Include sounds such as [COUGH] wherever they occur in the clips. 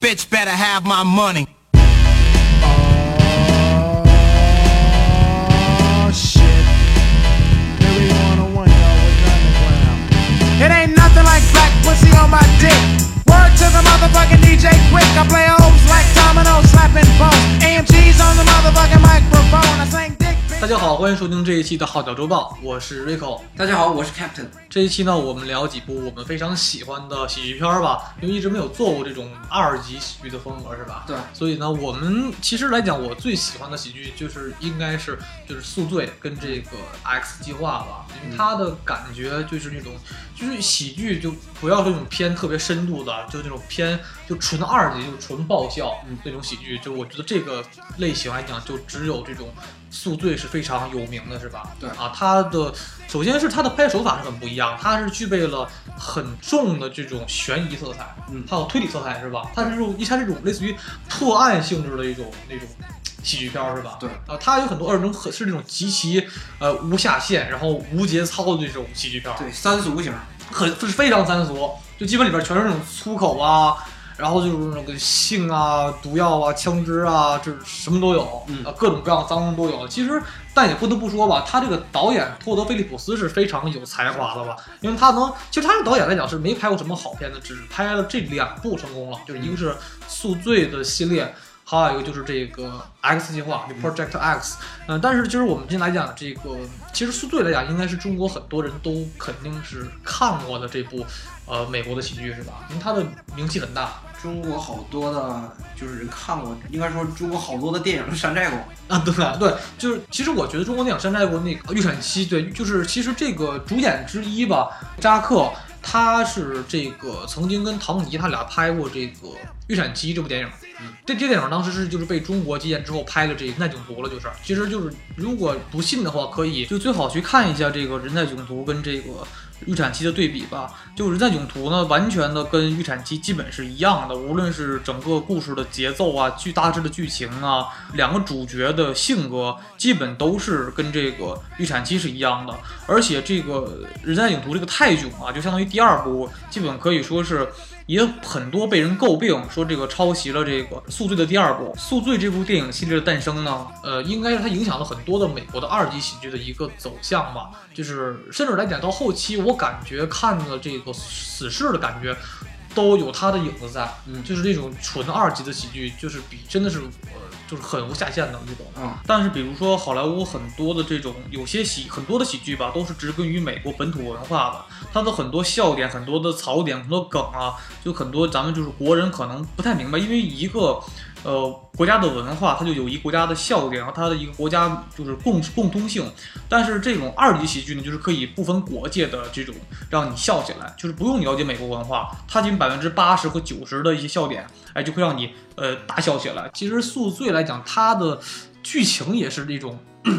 Bitch better have my money. Oh shit. It ain't nothing like black pussy on my dick. Word to the motherfucking DJ quick. I play hoes like domino, slapping bones. AMG's on the motherfucking microphone. I sing. 大家好，欢迎收听这一期的号角周报，我是 Rico。大家好，我是 Captain。这一期呢，我们聊几部我们非常喜欢的喜剧片儿吧，因为一直没有做过这种二级喜剧的风格，是吧？对所以呢，我们其实来讲，我最喜欢的喜剧就是应该是就是《宿醉》跟这个《X 计划》吧，因为它的感觉就是那种就是喜剧，就不要这种偏特别深度的，就那种偏就纯二级，就纯爆笑那种喜剧，就我觉得这个类型来讲，就只有这种。宿醉是非常有名的，是吧？对啊，它的首先是它的拍摄手法是很不一样，它是具备了很重的这种悬疑色彩，嗯还有推理色彩，是吧？它是这种，它是这种类似于破案性质的一种那种喜剧片儿，是吧？对啊，它有很多二种很是那种极其呃无下限，然后无节操的这种喜剧片儿，对，三俗型。很是非常三俗，就基本里边全是那种粗口啊，然后就是那个性啊、毒药啊、枪支啊，这什么都有，嗯啊，各种各样的脏东都有。其实，但也不得不说吧，他这个导演托德·菲利普斯是非常有才华的吧，因为他能，其实他这个导演来讲是没拍过什么好片的，只拍了这两部成功了，就是一个是《宿醉》的系列。还有一个就是这个 X 计划，就 Project X，嗯、但是就是我们今天来讲这个，其实《宿醉》来讲，应该是中国很多人都肯定是看过的这部，呃，美国的喜剧是吧？因为它的名气很大中国好多的，就是人看过，应该说中国好多的电影都山寨过。啊，对对，就是其实我觉得中国电影山寨过那个《预产期》，对，就是其实这个主演之一吧，扎克，他是这个曾经跟唐尼他俩拍过这个《预产期》这部电影。这这电影当时是就是被中国接见之后拍了这《人在囧途》了，就是其实就是如果不信的话，可以就最好去看一下这个《人在囧途》跟这个。预产期的对比吧，就《人在囧途》呢，完全的跟预产期基本是一样的，无论是整个故事的节奏啊、剧大致的剧情啊，两个主角的性格，基本都是跟这个预产期是一样的。而且这个《人在囧途》这个泰囧啊，就相当于第二部，基本可以说是。也很多被人诟病，说这个抄袭了这个《宿醉》的第二部。《宿醉》这部电影系列的诞生呢，呃，应该是它影响了很多的美国的二级喜剧的一个走向吧。就是甚至来讲，到后期我感觉看了这个《死侍》的感觉，都有它的影子在。嗯就是这种纯二级的喜剧，就是比真的是呃，就是很无下限的那种。嗯，但是比如说好莱坞很多的这种有些喜很多的喜剧吧，都是植根于美国本土文化的，它的很多笑点、很多的槽点、很多梗啊，就很多咱们就是国人可能不太明白，因为一个。呃，国家的文化，它就有一国家的笑点，然后它的一个国家就是共共通性。但是这种二级喜剧呢，就是可以不分国界的这种让你笑起来，就是不用你了解美国文化，它仅百分之八十和九十的一些笑点，哎，就会让你呃大笑起来。其实《宿醉》来讲，它的剧情也是一种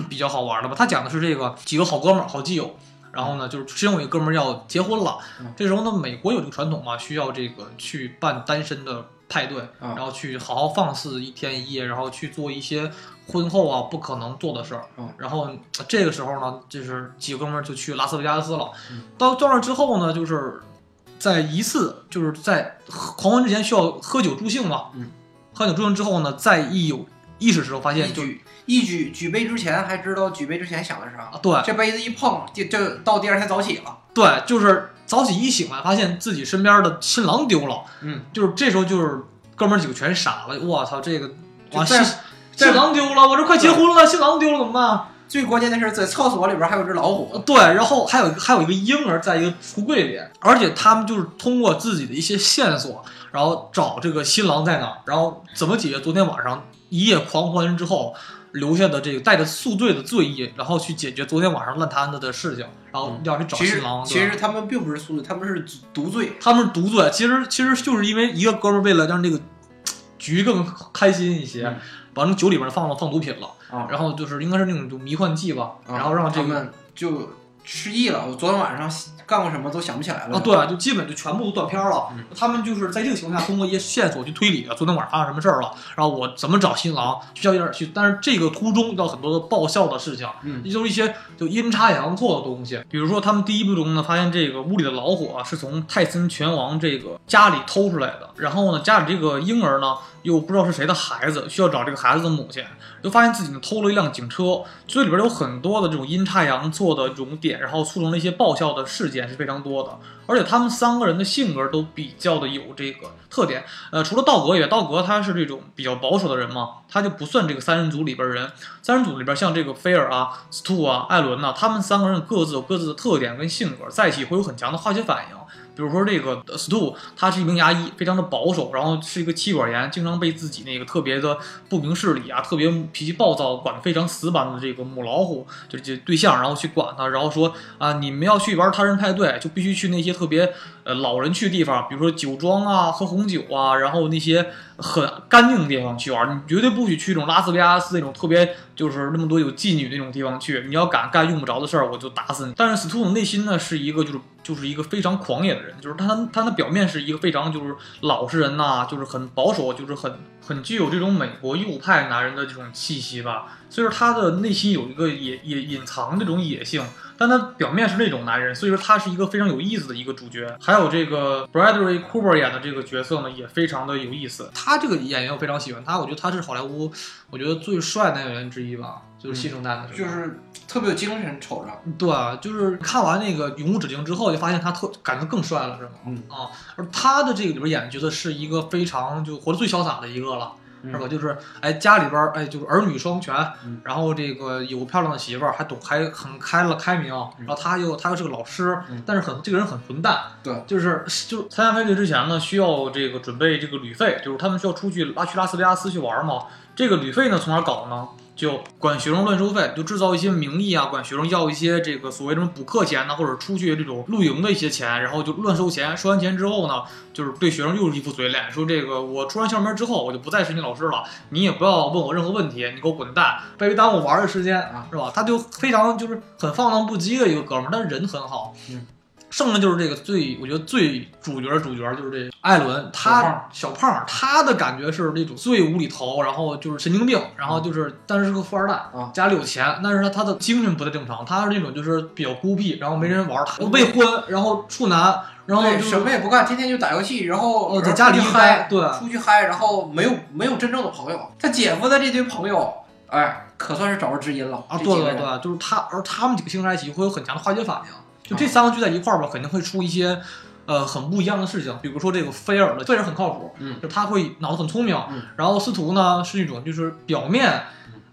比较好玩的吧。它讲的是这个几个好哥们儿、好基友，然后呢，就是其中有一哥们儿要结婚了，这时候呢，美国有这个传统嘛，需要这个去办单身的派对，啊然后去好好放肆一天一夜，然后去做一些婚后啊不可能做的事儿。嗯然后呃这个时候呢，就是几个哥们儿就去拉斯维加斯了。嗯到到那儿之后呢，就是在一次就是在狂欢之前需要喝酒助兴嘛。嗯。喝酒助兴之后呢，在一有意识的时候，发现就一举一举举杯之前还知道举杯之前想的是啥啊，对这杯子一碰，就就到第二天早起了。对，就是早起一醒来，发现自己身边的新郎丢了。嗯，就是这时候就是哥们儿几个全傻了，我操，这个哇新新郎丢了，我这快结婚了，新郎丢了怎么办？最关键的是，在厕所里边还有只老虎。对，然后还有还有一个婴儿在一个橱柜里，而且他们就是通过自己的一些线索，然后找这个新郎在哪儿，然后怎么解决昨天晚上一夜狂欢之后留下的这个带着宿醉的醉意，然后去解决昨天晚上烂摊子的事情，然后要去找新郎。其实他们并不是宿醉，他们是独醉。他们是独醉，其实其实就是因为一个哥们儿为了让这个局更开心一些，嗯把那酒里面放了放毒品了，啊然后就是应该是那种就迷幻剂吧，啊然后让这个他们就失忆了，我昨天晚上干过什么都想不起来了。啊，对，就基本就全部都断片儿了。嗯他们就是在这个情况下，通过一些线索去推理，昨天晚上发生什么事儿了，然后我怎么找新郎，去叫一点去。但是这个途中遇到很多的爆笑的事情，嗯也就是一些就阴差阳错的东西。比如说，他们第一部中呢，发现这个屋里的老虎啊是从泰森拳王这个家里偷出来的，然后呢，家里这个婴儿呢又不知道是谁的孩子，需要找这个孩子的母亲，就发现自己呢偷了一辆警车，所以里边有很多的这种阴差阳错的这种点，然后促成了一些爆笑的事件是非常多的。而且他们三个人的性格都比较的有这个特点，呃，除了道格以外，道格他是这种比较保守的人嘛，他就不算这个三人组里边人。三人组里边像这个菲尔啊、斯图啊、艾伦呐、他们三个人各自有各自的特点跟性格，在一起会有很强的化学反应。比如说这个呃斯图，他是一名牙医，非常的保守，然后是一个气管炎，经常被自己那个特别的不明事理啊，特别脾气暴躁，管得非常死板的这个母老虎，就就对象，然后去管他，然后说啊，你们要去玩他人派对，就必须去那些特别呃老人去的地方，比如说酒庄啊、喝红酒啊，然后那些很干净的地方去玩，你绝对不许去这种拉斯维加斯那种特别就是那么多有妓女那种地方去，你要敢干用不着的事儿，我就打死你。但是斯图的内心呢是一个就是就是一个非常狂野的人，就是他他的表面是一个非常就是老实人呐、就是很保守，就是很很具有这种美国右派男人的这种气息吧。所以说他的内心有一个野野隐藏这种野性，但他表面是那种男人，所以说他是一个非常有意思的一个主角。还有这个 Bradley Cooper 演的这个角色呢，也非常的有意思。他这个演员我非常喜欢他，我觉得他是好莱坞我觉得最帅男演员之一吧，就是新生代的这个。就是特别有精神，瞅着。对，就是看完那个《永无止境》之后，就发现他特感觉更帅了，是吗？嗯啊，而他的这个里边演的角色是一个非常就活得最潇洒的一个了。嗯是吧？就是哎，家里边儿哎，就是儿女双全，嗯然后这个有漂亮的媳妇儿，还懂还很开了开明，然后他又他又是个老师，嗯但是很这个人很混蛋，对，就是就是参加派对之前呢，需要这个准备这个旅费，就是他们需要出去拉去拉斯维加斯去玩嘛。这个旅费呢，从哪儿搞呢？就管学生乱收费，就制造一些名义啊，管学生要一些这个所谓什么补课钱呐，或者出去这种露营的一些钱，然后就乱收钱。收完钱之后呢，就是对学生又是一副嘴脸，说这个我出完校门之后，我就不再是你老师了，你也不要问我任何问题，你给我滚蛋，别耽误我玩的时间啊，是吧？他就非常就是很放荡不羁的一个哥们儿，但是人很好。嗯。剩下就是这个最，我觉得最主角主角就是这艾伦，他小胖儿，他的感觉是那种最无厘头，然后就是神经病，然后就是但是是个富二代啊，家里有钱，但是他他的精神不太正常，他是那种就是比较孤僻，然后没人玩儿，他未婚，然后处男，然后什么也不干，天天就打游戏，然后哦在家里嗨，对出去嗨，然后没有没有真正的朋友。他姐夫的这堆朋友，哎，可算是找着知音了啊，对对对，就是他，而他们几个星在一起会有很强的化学反应，就这三个聚在一块儿吧，肯定会出一些。呃，很不一样的事情，比如说这个菲尔的菲尔很靠谱，嗯就他会脑子很聪明，嗯然后司徒呢是那种就是表面，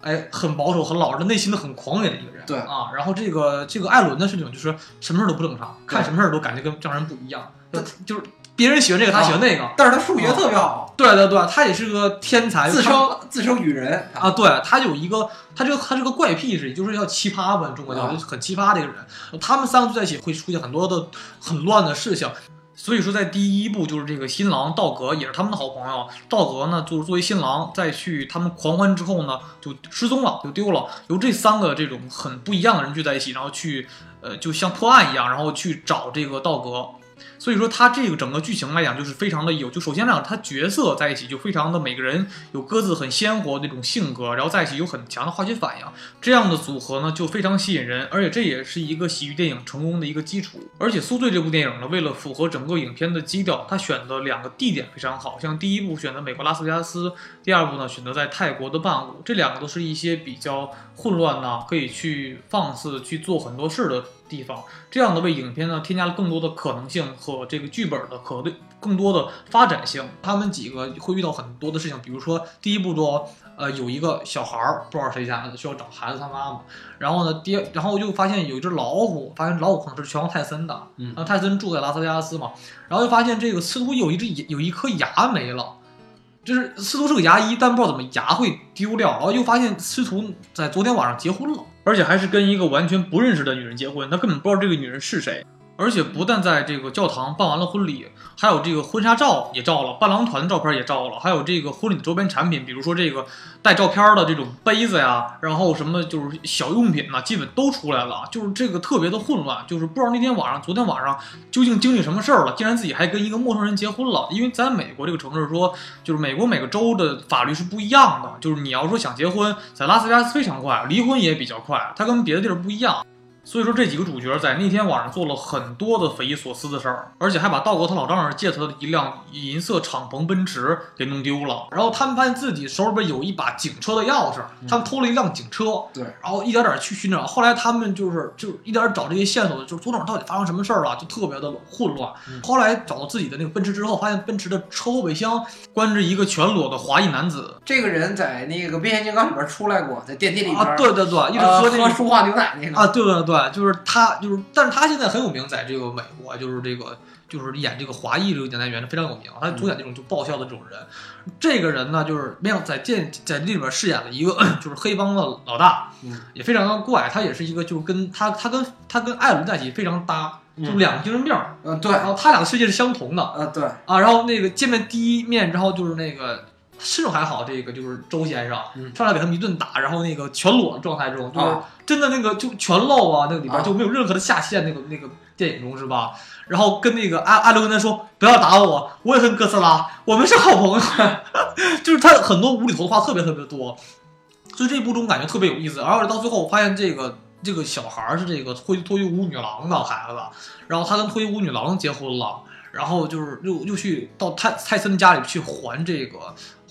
哎，很保守很老实，内心的很狂野的一个人，对啊，然后这个这个艾伦呢是那种就是什么事都不正常，看什么事都感觉跟正常人不一样，就就是别人喜欢这个，他喜欢那个，但是他数学特别好，对对对，他也是个天才，自称自称语人啊，对他有一个，他这个他这个怪癖是，就是叫奇葩吧，中国叫啊就很奇葩的一个人。他们三个聚在一起会出现很多的很乱的事情。所以说，在第一部就是这个新郎道格也是他们的好朋友。道格呢，就是作为新郎，在去他们狂欢之后呢，就失踪了，就丢了。由这三个这种很不一样的人聚在一起，然后去，呃，就像破案一样，然后去找这个道格。所以说，他这个整个剧情来讲，就是非常的有。就首先来讲，他角色在一起就非常的每个人有各自很鲜活那种性格，然后在一起有很强的化学反应，这样的组合呢就非常吸引人，而且这也是一个喜剧电影成功的一个基础。而且《宿醉》这部电影呢，为了符合整个影片的基调，它选的两个地点非常好，像第一部选择美国拉斯维加斯，第二部呢选择在泰国的曼谷，这两个都是一些比较混乱呐，可以去放肆去做很多事的地方。这样的为影片呢添加了更多的可能性和这个剧本的可对更多的发展性。他们几个会遇到很多的事情，比如说第一部中，呃，有一个小孩儿不知道谁家的，需要找孩子他妈妈。然后呢，第然后就发现有一只老虎，发现老虎可能是拳王泰森的，嗯然后泰森住在拉斯维加斯嘛，然后就发现这个司徒有一只有一颗牙没了。就是司徒是个牙医，但不知道怎么牙会丢掉，然后又发现司徒在昨天晚上结婚了，而且还是跟一个完全不认识的女人结婚，他根本不知道这个女人是谁。而且不但在这个教堂办完了婚礼，还有这个婚纱照也照了，伴郎团的照片也照了，还有这个婚礼的周边产品，比如说这个带照片的这种杯子呀，然后什么就是小用品呐、基本都出来了，就是这个特别的混乱，就是不知道那天晚上、昨天晚上究竟经历什么事儿了，竟然自己还跟一个陌生人结婚了。因为在美国这个城市说，就是美国每个州的法律是不一样的，就是你要说想结婚，在拉斯维加斯非常快，离婚也比较快，它跟别的地儿不一样。所以说这几个主角在那天晚上做了很多的匪夷所思的事儿，而且还把道格他老丈人借他的一辆银色敞篷奔驰给弄丢了。然后他们发现自己手里边有一把警车的钥匙，他们偷了一辆警车，对，然后一点点去寻找。后来他们就是就是一点点找这些线索，就是昨晚到底发生什么事儿了，就特别的混乱。后来找到自己的那个奔驰之后，发现奔驰的车后备箱关着一个全裸的华裔男子这个人在那个变形金刚里边出来过，在电梯里边啊，对对对，一直呃喝那个喝舒化牛奶那个啊，对对对，就是他，就是，但是他现在很有名，在这个美国，就是这个，就是演这个华裔这个演员非常有名，他主演这种就爆笑的这种人。这个人呢，就是没有在电在这里边饰演了一个 [COUGHS] 就是黑帮的老大，嗯也非常的怪。他也是一个就是跟他他跟他跟艾伦在一起非常搭，就嗯两个精神病儿，嗯对，然后他俩的世界是相同的嗯对，啊。然后那个见面第一面之后就是那个。身手还好，这个就是周先生嗯上来给他们一顿打，然后那个全裸的状态中，就是啊真的那个就全露啊，那个里边啊就没有任何的下限，那个那个电影中是吧？然后跟那个阿阿刘跟他说不要打我，我也恨哥斯拉，我们是好朋友，[LAUGHS] 就是他很多无厘头的话特别特别多，所以这一部中感觉特别有意思。而且到最后我发现这个这个小孩儿是这个脱脱衣舞女郎的孩子，然后他跟脱衣舞女郎结婚了，然后就是又又去到泰泰森的家里去还这个。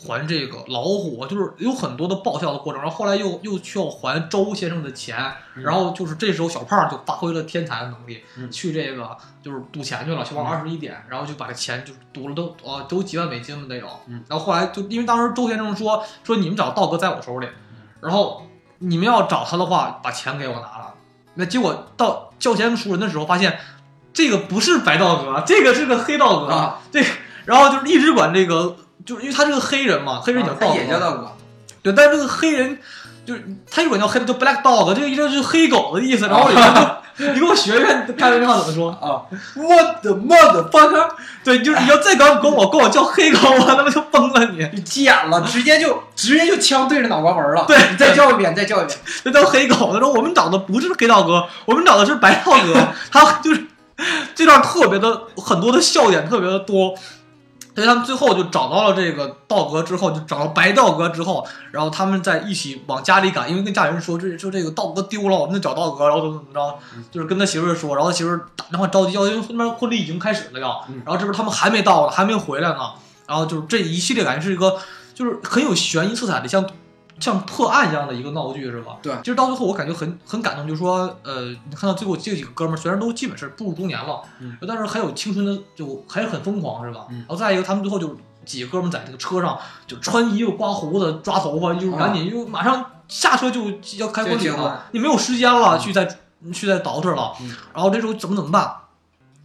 还这个老虎，就是有很多的爆笑的过程，然后后来又又需要还周先生的钱，然后就是这时候小胖就发挥了天才的能力，嗯去这个就是赌钱去了，去玩二十一点，然后就把这钱就赌了都呃都几万美金了得有，嗯。然后后来就因为当时周先生说说你们找道哥在我手里，然后你们要找他的话，把钱给我拿了，那结果到叫钱赎人的时候发现这个不是白道哥，这个是个黑道哥，啊这个然后就是一直管这个。就是因为他是个黑人嘛，黑人叫道哥，他也叫道哥，对，但是这个黑人就是他一管叫黑的叫 black dog，这个意思就是黑狗的意思。然后 [LAUGHS] 你给我学学开玩笑怎么说？啊，What the motherfucker！对，就是你要再敢管我管我叫黑狗，我他妈就崩了你！你急眼了，直接就直接就枪对着脑瓜门了。对你再叫一遍，再叫一遍。[LAUGHS] 这叫黑狗。他说我们找的不是黑道哥，我们找的是白道哥。[LAUGHS] 他就是这段特别的很多的笑点特别的多。所以他们最后就找到了这个道哥之后，就找到白道哥之后，然后他们再一起往家里赶，因为跟家里人说，这说这个道哥丢了，我们得找道哥，然后怎么怎么着，就是跟他媳妇儿说，然后他媳妇儿打电话着急要，因为那边婚礼已经开始了要，嗯。然后这边他们还没到呢，还没回来呢，然后就是这一系列感觉是一个就是很有悬疑色彩的，像像破案一样的一个闹剧是吧？对其实到最后我感觉很很感动，就是说，呃，你看到最后这几个哥们儿虽然都基本是步入中年了，嗯但是还有青春的，就还是很疯狂是吧？嗯然后再一个，他们最后就几个哥们儿在这个车上就穿衣服、刮胡子、抓头发，就是赶紧就马上下车就要开婚礼了，你没有时间了，去再去再倒饬了嗯，然后这时候怎么怎么办？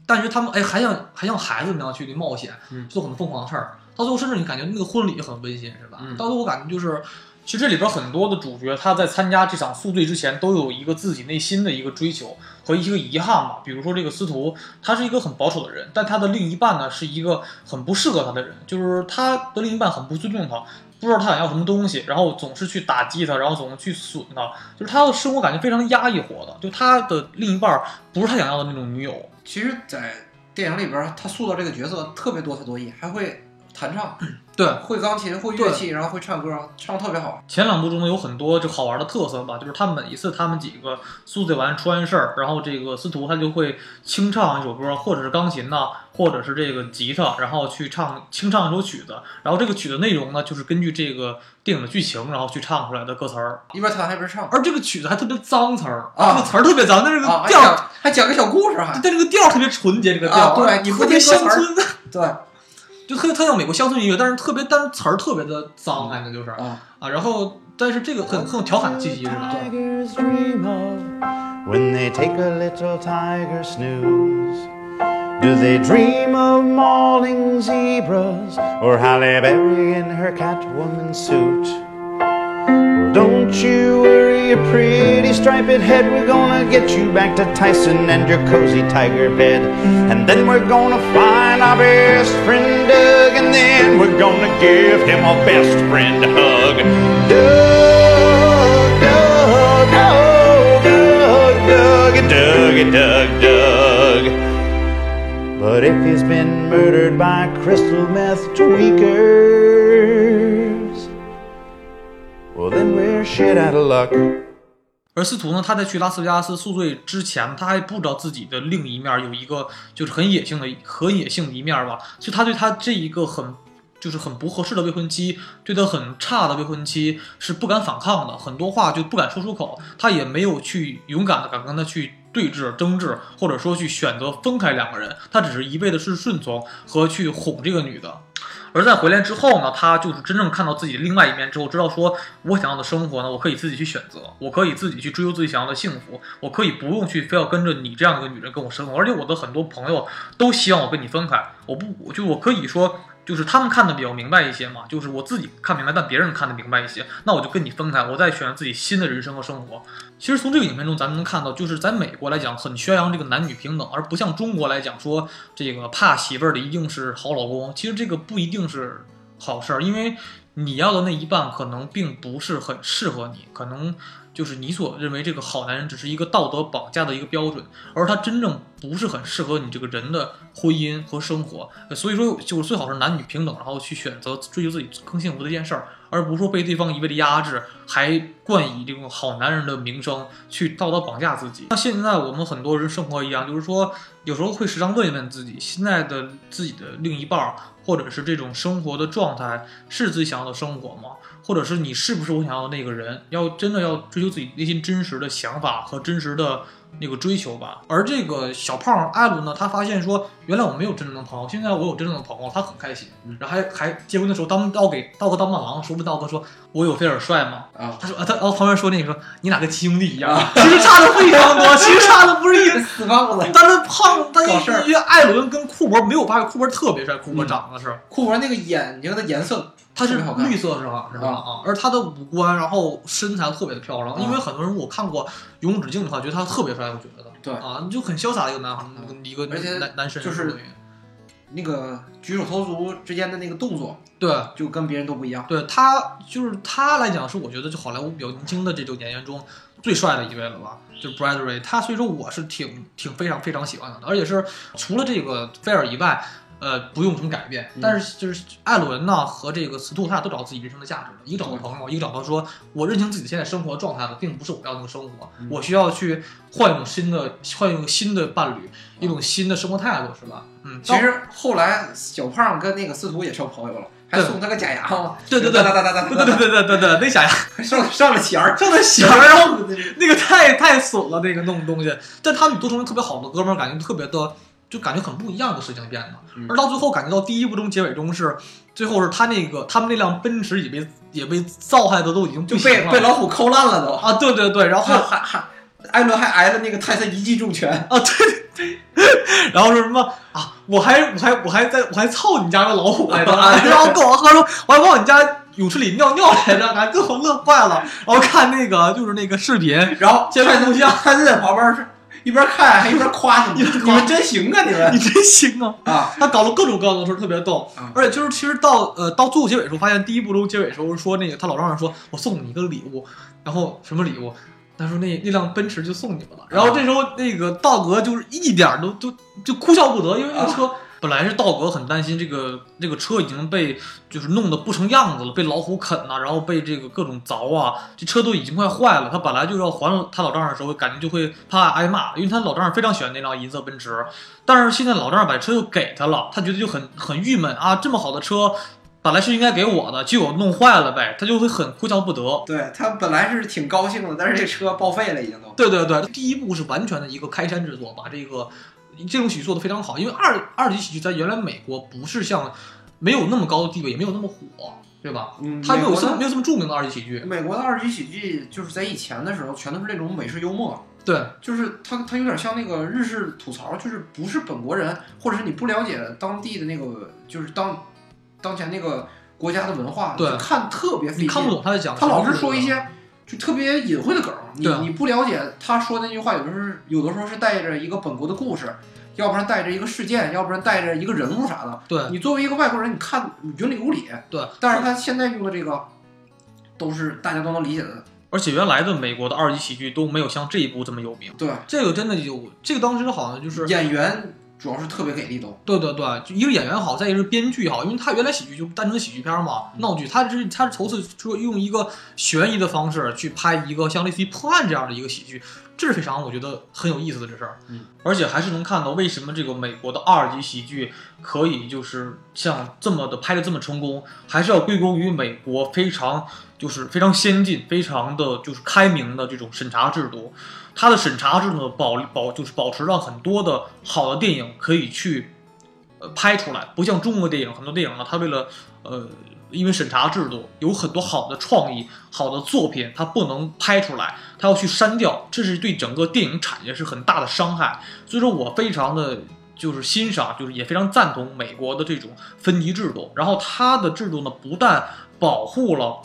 但是他们哎还像还像孩子那样去冒险，嗯做很疯狂的事儿。到最后，甚至你感觉那个婚礼很温馨，是吧？嗯到最后我感觉就是，其实这里边很多的主角他在参加这场宿醉之前，都有一个自己内心的一个追求和一个遗憾吧。比如说这个司徒，他是一个很保守的人，但他的另一半呢是一个很不适合他的人，就是他的另一半很不尊重他。不知道他想要什么东西，然后总是去打击他，然后总是去损他，就是他的生活感觉非常压抑活的，就他的另一半不是他想要的那种女友，其实，在电影里边，他塑造这个角色特别多才多艺，还会弹唱，对，会钢琴，会乐器，然后会唱歌，唱的特别好。前两部中呢有很多就好玩的特色吧，就是他们每一次他们几个宿醉完出完事儿，然后这个司徒他就会清唱一首歌，或者是钢琴呐，或者是这个吉他，然后去唱清唱一首曲子，然后这个曲的内容呢就是根据这个电影的剧情，然后去唱出来的歌词儿，一边弹还一边唱。而这个曲子还特别脏词儿，啊。这个词儿特别脏，但是个调儿，还讲个小故事还。但这个调特别纯洁，这个调，啊对你不听乡村，对就特特像美国乡村音乐，但是特别但是词儿特别的脏，反正就是啊，啊，然后但是这个很很有调侃的气息，是吧？Tigers dream of when they take a little tiger snooze. Do they dream of mauling zebras or Halle Berry in her Catwoman suit? Don't you worry your pretty striped head. We're gonna get you back to Tyson and your cozy tiger bed. And then we're gonna find our best friend Doug. And then we're gonna give him a best friend hug. Doug, Doug, oh, Doug, Doug, Doug, Doug, Doug. But if he's been murdered by crystal meth tweakers, then we're shit out of luck. 而司徒呢，他在去拉斯维加斯宿醉之前，他还不知道自己的另一面有一个就是很野性的、很野性的一面吧，所以他对他这一个很就是很不合适的未婚妻，对他很差的未婚妻是不敢反抗的，很多话就不敢说出口，他也没有去勇敢的敢跟他去对峙、争执，或者说去选择分开两个人，他只是一味的是顺从和去哄这个女的。而在回来之后呢，他就是真正看到自己另外一面之后，知道说我想要的生活呢，我可以自己去选择，我可以自己去追求自己想要的幸福，我可以不用去非要跟着你这样一个女人跟我生活。而且我的很多朋友都希望我跟你分开，我不，我就我可以说。就是他们看的比较明白一些嘛，就是我自己看明白，但别人看的明白一些，那我就跟你分开，我再选择自己新的人生和生活。其实从这个影片中，咱们能看到，就是在美国来讲，很宣扬这个男女平等，而不像中国来讲说这个怕媳妇儿的一定是好老公。其实这个不一定是好事儿，因为你要的那一半可能并不是很适合你，可能就是你所认为这个好男人只是一个道德绑架的一个标准，而他真正不是很适合你这个人的婚姻和生活。所以说，就是最好是男女平等，然后去选择追求自己更幸福的一件事儿，而不是说被对方一味的压制，还冠以这种好男人的名声去道德绑架自己。像现在我们很多人生活一样，就是说有时候会时常问一问自己，现在的自己的另一半，或者是这种生活的状态，是自己想要的生活吗？或者是你是不是我想要的那个人？要真的要追求自己内心真实的想法和真实的那个追求吧。而这个小胖艾伦呢，他发现说，原来我没有真正的朋友，现在我有真正的朋友，他很开心。然后还还结婚的时候，当道给道哥当伴郎说，问道哥说：“我有菲尔帅吗？”啊，他说啊，他然后旁边说那个说你俩跟亲兄弟一样，其实差的非常多，其实差的不是一 [LAUGHS] 死胖子。但是胖，但是因为艾伦跟库伯没有发现库伯特别帅，库珀嗯长得是，库伯那个眼睛的颜色他是绿色是吧？是吧？啊，而他的五官，然后身材特别的漂亮。因为很多人我看过《永无止境》的话，觉得他特别帅，我觉得对啊，就很潇洒的一个男孩，一个男男生就是那个举手投足之间的那个动作，对。就跟别人都不一样。对他，就是他来讲，是我觉得就好莱坞比较年轻的这种演员中最帅的一位了吧，就是 Bradley。他所以说我是挺挺非常非常喜欢他的，而且是除了这个菲尔以外，呃，不用什么改变。但是就是艾伦呢和这个斯图，他俩都找到自己人生的价值了，一个找到朋友，一个找到说我认清自己现在生活状态了，并不是我要那个生活，我需要去换一种新的换一种新的伴侣，一种新的生活态度，是吧？嗯，其实后来小胖跟那个司徒也成朋友了，还送他个假牙嘛。[LAUGHS] 对对对哒哒哒哒哒对对对对对对，那假牙。对，上上了弦儿，上了弦儿，然后那个太太损了，那个弄东西。但他们都成为特别好的哥们儿，感觉特别的，就感觉很不一样的事情变的。嗯而到最后，感觉到第一部中结尾中是，最后是他那个他们那辆奔驰也被也被造害的都已经就被被老虎抠烂了都。啊，对对对，然后还 [LAUGHS] 还还，艾伦还挨了那个泰森一记重拳。啊，对 [LAUGHS] 对对，然后说什么啊？我还我还我还在我还操你家的老虎来着，[LAUGHS] 啊、然后跟我喝说我还往你家泳池里尿尿来着，感觉给我乐坏了。然后看那个就是那个视频，然后监控录像他就在旁边是一边看还一边夸你们，[LAUGHS] 你们真行啊，你们你真行啊！啊！他搞了各种各样的事儿，特别逗嗯。而且就是其实到呃到最后结尾的时候，发现第一部中结尾的时候说那个他老丈人说我送你一个礼物，然后什么礼物？他说那那辆奔驰就送你们了。然后这时候那个道格就是一点都都就哭笑不得，因为那个车。本来是道格很担心这个这个车已经被就是弄得不成样子了，被老虎啃呐、然后被这个各种凿啊，这车都已经快坏了。他本来就要还他老丈人的时候，感觉就会怕挨骂，因为他老丈人非常喜欢那辆银色奔驰。但是现在老丈人把车又给他了，他觉得就很很郁闷啊！这么好的车，本来是应该给我的，结果弄坏了呗，他就会很哭笑不得。对他本来是挺高兴的，但是这车报废了，已经都。对对对，第一部是完全的一个开山之作，把这个这种喜剧做的非常好。因为二二级喜剧在原来美国不是像没有那么高的地位，也没有那么火，对吧？嗯，它没有这么没有这么著名的二级喜剧。美国的二级喜剧就是在以前的时候，全都是那种美式幽默，对就是它它有点像那个日式吐槽，就是不是本国人，或者是你不了解当地的那个，就是当当前那个国家的文化，对就看特别费劲。你看不懂他在讲什他，老是说一些就特别隐晦的梗儿，你你不了解他说那句话，有的时候是有的时候是带着一个本国的故事，要不然带着一个事件，要不然带着一个人物啥的。对你作为一个外国人，你看云里雾里。对，但是他现在用的这个都是大家都能理解的。而且原来的美国的二级喜剧都没有像这一部这么有名。对，这个真的有，这个当时好像就是演员主要是特别给力都。对对对，就一个演员好，再一个是编剧好，因为他原来喜剧就单纯喜剧片嘛，闹剧，他是他是头次说用一个悬疑的方式去拍一个像类似于破案这样的一个喜剧，这是非常我觉得很有意思的这事儿。嗯，而且还是能看到为什么这个美国的二级喜剧可以就是像这么的拍的这么成功，还是要归功于美国非常就是非常先进、非常的就是开明的这种审查制度。它的审查制度保保就是保持让很多的好的电影可以去呃拍出来，不像中国电影很多电影呢，它为了呃因为审查制度有很多好的创意、好的作品，它不能拍出来，它要去删掉，这是对整个电影产业是很大的伤害。所以说我非常的就是欣赏，就是也非常赞同美国的这种分级制度。然后它的制度呢，不但保护了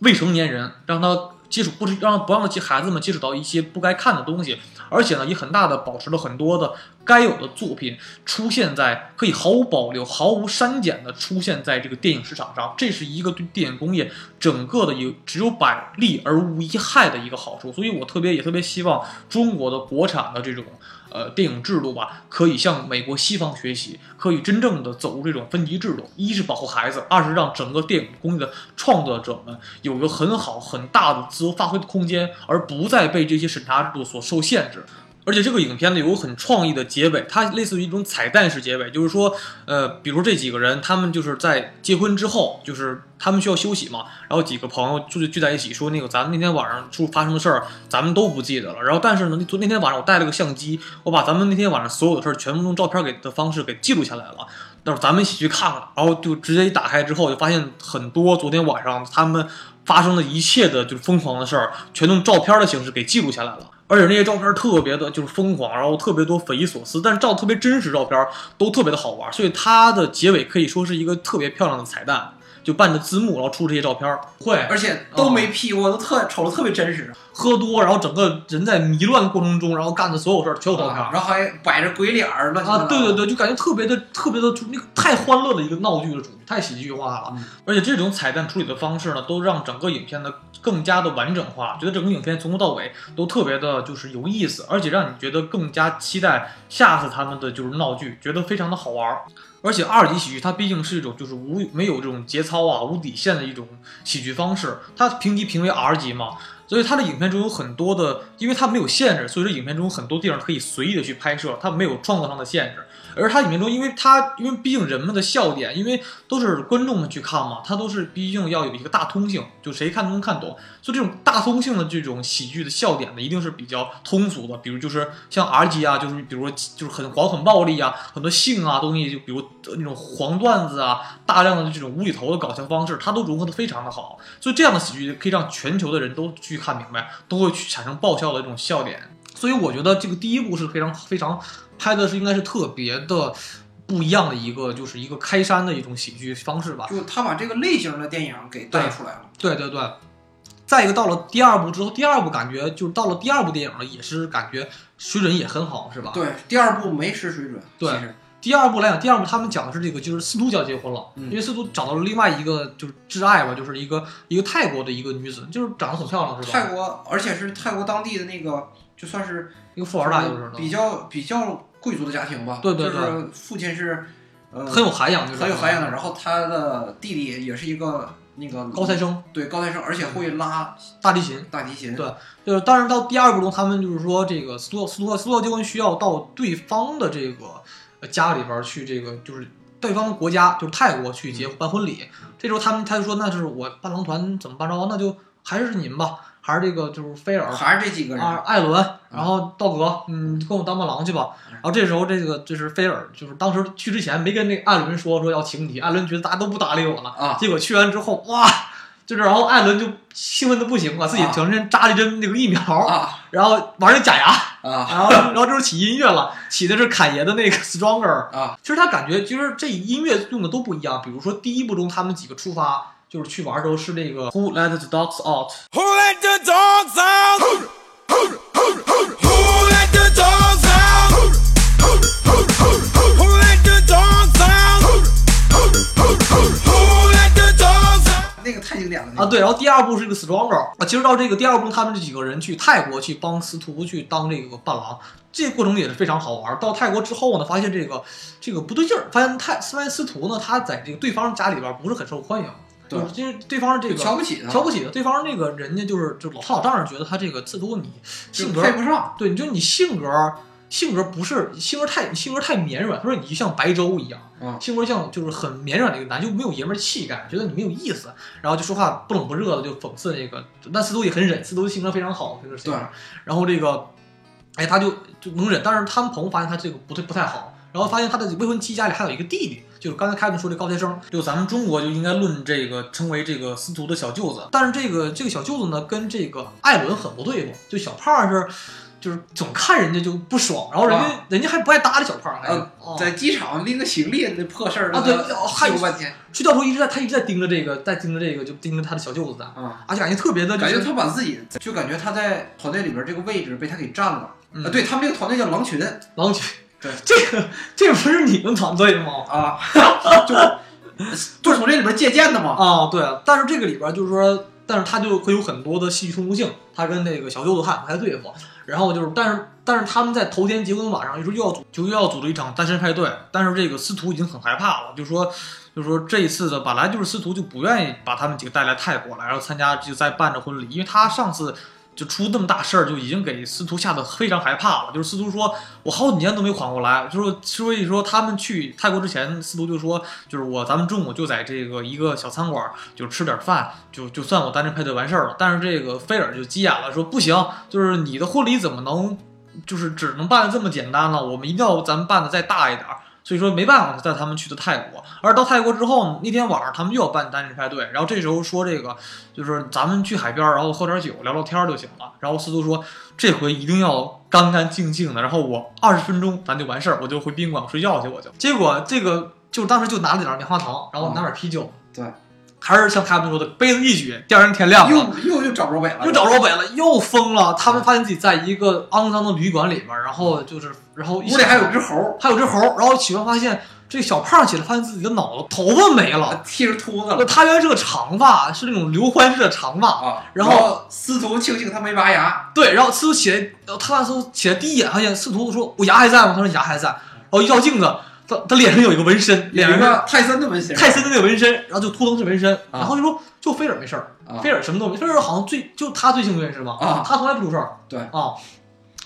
未成年人，让他接触不是让不让其孩子们接触到一些不该看的东西，而且呢，也很大的保持了很多的该有的作品出现在可以毫无保留、毫无删减的出现在这个电影市场上，这是一个对电影工业整个的有只有百利而无一害的一个好处。所以我特别也特别希望中国的国产的这种呃电影制度吧，可以向美国西方学习，可以真正的走入这种分级制度。一是保护孩子，二是让整个电影工业的创作者们有一个很好很大的自由发挥的空间，而不再被这些审查制度所受限制。而且这个影片呢有很创意的结尾，它类似于一种彩蛋式结尾，就是说，呃，比如这几个人，他们就是在结婚之后，就是他们需要休息嘛，然后几个朋友就是聚在一起说，那个咱们那天晚上出发生的事儿，咱们都不记得了。然后但是呢，昨那天晚上我带了个相机，我把咱们那天晚上所有的事儿全部用照片给的方式给记录下来了。到时候咱们一起去看看，然后就直接一打开之后，就发现很多昨天晚上他们发生的一切的就是疯狂的事儿，全用照片的形式给记录下来了。而且那些照片特别的就是疯狂，然后特别多匪夷所思，但是照特别真实照片都特别的好玩，所以它的结尾可以说是一个特别漂亮的彩蛋，就伴着字幕，然后出这些照片。会，而且都没 P 过，都特瞅着特别真实。喝多，然后整个人在迷乱的过程中，然后干的所有事儿全有照片。啊然后还摆着鬼脸儿，乱七八糟啊，对对对，就感觉特别的、特别的，就那个太欢乐的一个闹剧的主题，太喜剧化了。嗯而且这种彩蛋处理的方式呢，都让整个影片呢更加的完整化，觉得整个影片从头到尾都特别的就是有意思，而且让你觉得更加期待下次他们的就是闹剧，觉得非常的好玩儿。而且二级喜剧它毕竟是一种就是无没有这种节操啊、无底线的一种喜剧方式，它评级评为 R 级嘛，所以它的影片中有很多的，因为它没有限制，所以说影片中很多地方可以随意的去拍摄，它没有创作上的限制。而它影片中，因为它因为毕竟人们的笑点，因为都是观众们去看嘛，它都是毕竟要有一个大通性，就谁看都能看懂。所以这种大通性的这种喜剧的笑点呢，一定是比较通俗的，比如就是像 R 级啊，就是比如说就是很黄很暴力啊，很多性啊东西，就比如那种黄段子啊，大量的这种无厘头的搞笑方式，它都融合的非常的好。所以这样的喜剧可以让全球的人都去看明白，都会去产生爆笑的这种笑点。所以我觉得这个第一部是非常非常拍的是应该是特别的不一样的一个，就是一个开山的一种喜剧方式吧。就他把这个类型的电影给带出来了。对对对。再一个到了第二部之后，第二部感觉就是到了第二部电影了，也是感觉水准也很好，是吧？。对，第二部没失水准。对第二部来讲，第二部他们讲的是这个，就是司徒就要结婚了，嗯因为司徒找到了另外一个就是挚爱吧，就是一个一个泰国的一个女子，就是长得很漂亮，是吧？泰国，而且是泰国当地的那个，就算是一个富二代，就是比较比较贵族的家庭吧。对对对就是父亲是呃很有涵养，就是很有涵养的，然后他的弟弟也是一个那个高材生，对高材生，而且会拉大提琴。大提琴。对就是，当然到第二部中，他们就是说，这个斯托斯托斯托结婚需要到对方的这个呃家里边儿去，这个就是对方的国家，就是泰国去结办婚礼。这时候他们他就说，那就是我伴郎团怎么办着？那就还是您吧，还是这个就是菲尔还是这几个人。啊，艾伦，然后道格，嗯，跟我当伴郎去吧。然后这时候这个就是菲尔，就是当时去之前没跟那艾伦说说要请你，艾伦觉得大家都不搭理我了啊结果去完之后，哇，就是然后艾伦就兴奋的不行了，自己啊全身扎了一针那个疫苗，啊然后玩那假牙，啊然后然后这时候起音乐了，起的是侃爷的那个 Stronger。啊！其实他感觉其实这音乐用的都不一样，比如说第一部中他们几个出发。就是去玩的时候是那个 Who Let the Dogs Out，Who let the dogs out? Who let the dogs out? Who let the dogs out? Who let the dogs out? 那个太经典了那个啊，对，然后第二部是一个 Stronger 啊，其实到这个第二部，他们这几个人去泰国去帮司徒去当这个伴郎，这个过程也是非常好玩。到泰国之后呢，发现这个这个不对劲儿，发现泰发现司徒呢，他在这个对方家里边不是很受欢迎，对就是因为对方这个瞧不起他。瞧不起他，对方那个人家就是就老他老丈人觉得他这个司徒你性格配不上，对，你就你性格性格不是性格太性格太绵软，他说你就像白粥一样，嗯。性格像就是很绵软的一个男，就没有爷们儿气概，觉得你没有意思，然后就说话不冷不热的，就讽刺那个。但司徒也很忍，司徒性格非常好，这个性格。然后这个，哎，他就就能忍，但是他们朋友发现他这个不对不太好，然后发现他的未婚妻家里还有一个弟弟，就是刚才凯文说这高材生，就咱们中国就应该论这个称为这个司徒的小舅子，但是这个这个小舅子呢，跟这个艾伦很不对付，就小胖是。就是总看人家就不爽，然后人家、啊人家还不爱搭理小胖，还、呃哦在机场拎个行李那破事儿啊对那个还有半天去教头一直在他一直在盯着这个，在盯着这个，就盯着他的小舅子在，啊，而且感觉特别的、就是，感觉他把自己就感觉他在团队里边这个位置被他给占了。嗯啊，对他们这个团队叫狼群狼群，对这个这个不是你们团队吗？啊，[LAUGHS] 就就是从这里边借鉴的嘛。啊，对，但是这个里边就是说，但是他就会有很多的戏剧冲突性，他跟那个小舅子还不太对付，然后就是，但是但是他们在头天结婚晚上，就说又要组就又要组织一场单身派对，但是这个司徒已经很害怕了，就说就说这一次的本来就是司徒就不愿意把他们几个带来泰国来，然后参加就在办着婚礼，因为他上次。就出那么大事儿，就已经给司徒吓得非常害怕了。就是司徒说，我好几年都没缓过来。就说，所以说他们去泰国之前，司徒就说，就是我咱们中午就在这个一个小餐馆，就吃点饭，就就算我单人配对完事儿了。但是这个菲尔就急眼了，说不行，就是你的婚礼怎么能，就是只能办的这么简单呢？我们一定要咱们办的再大一点儿。所以说没办法带他们去的泰国，而到泰国之后，那天晚上他们又要办单人派对，然后这时候说这个就是咱们去海边，然后喝点酒聊聊天就行了。然后司徒说这回一定要干干净净的，然后我二十分钟咱就完事儿，我就回宾馆睡觉去，我就。结果这个就当时就拿了点棉花糖，然后拿点啤酒，对，还是像他们说的杯子一举，第二天天亮了。又又又找不着北了，又找着北了，又疯了。他们发现自己在一个肮脏的旅馆里边，然后就是，然后屋里还有只猴，还有只猴，然后起床发现这小胖起来，发现自己的脑子头发没了。剃着秃子了他原来是个长发，是那种刘欢式的长发。啊。然后后司徒庆幸他没拔牙，对，然后司徒起来，他那时候起来第一眼发现司徒说：“我牙还在吗？”他说：“牙还在。”然后一照镜子，他他脸上有一个纹身，脸上泰森的纹身，泰森的那个纹身，然后就秃头是纹身，啊然后就说就菲尔没事儿，啊菲尔什么都没，菲尔好像最就他最幸运是吗？啊他从来不出事儿。对啊，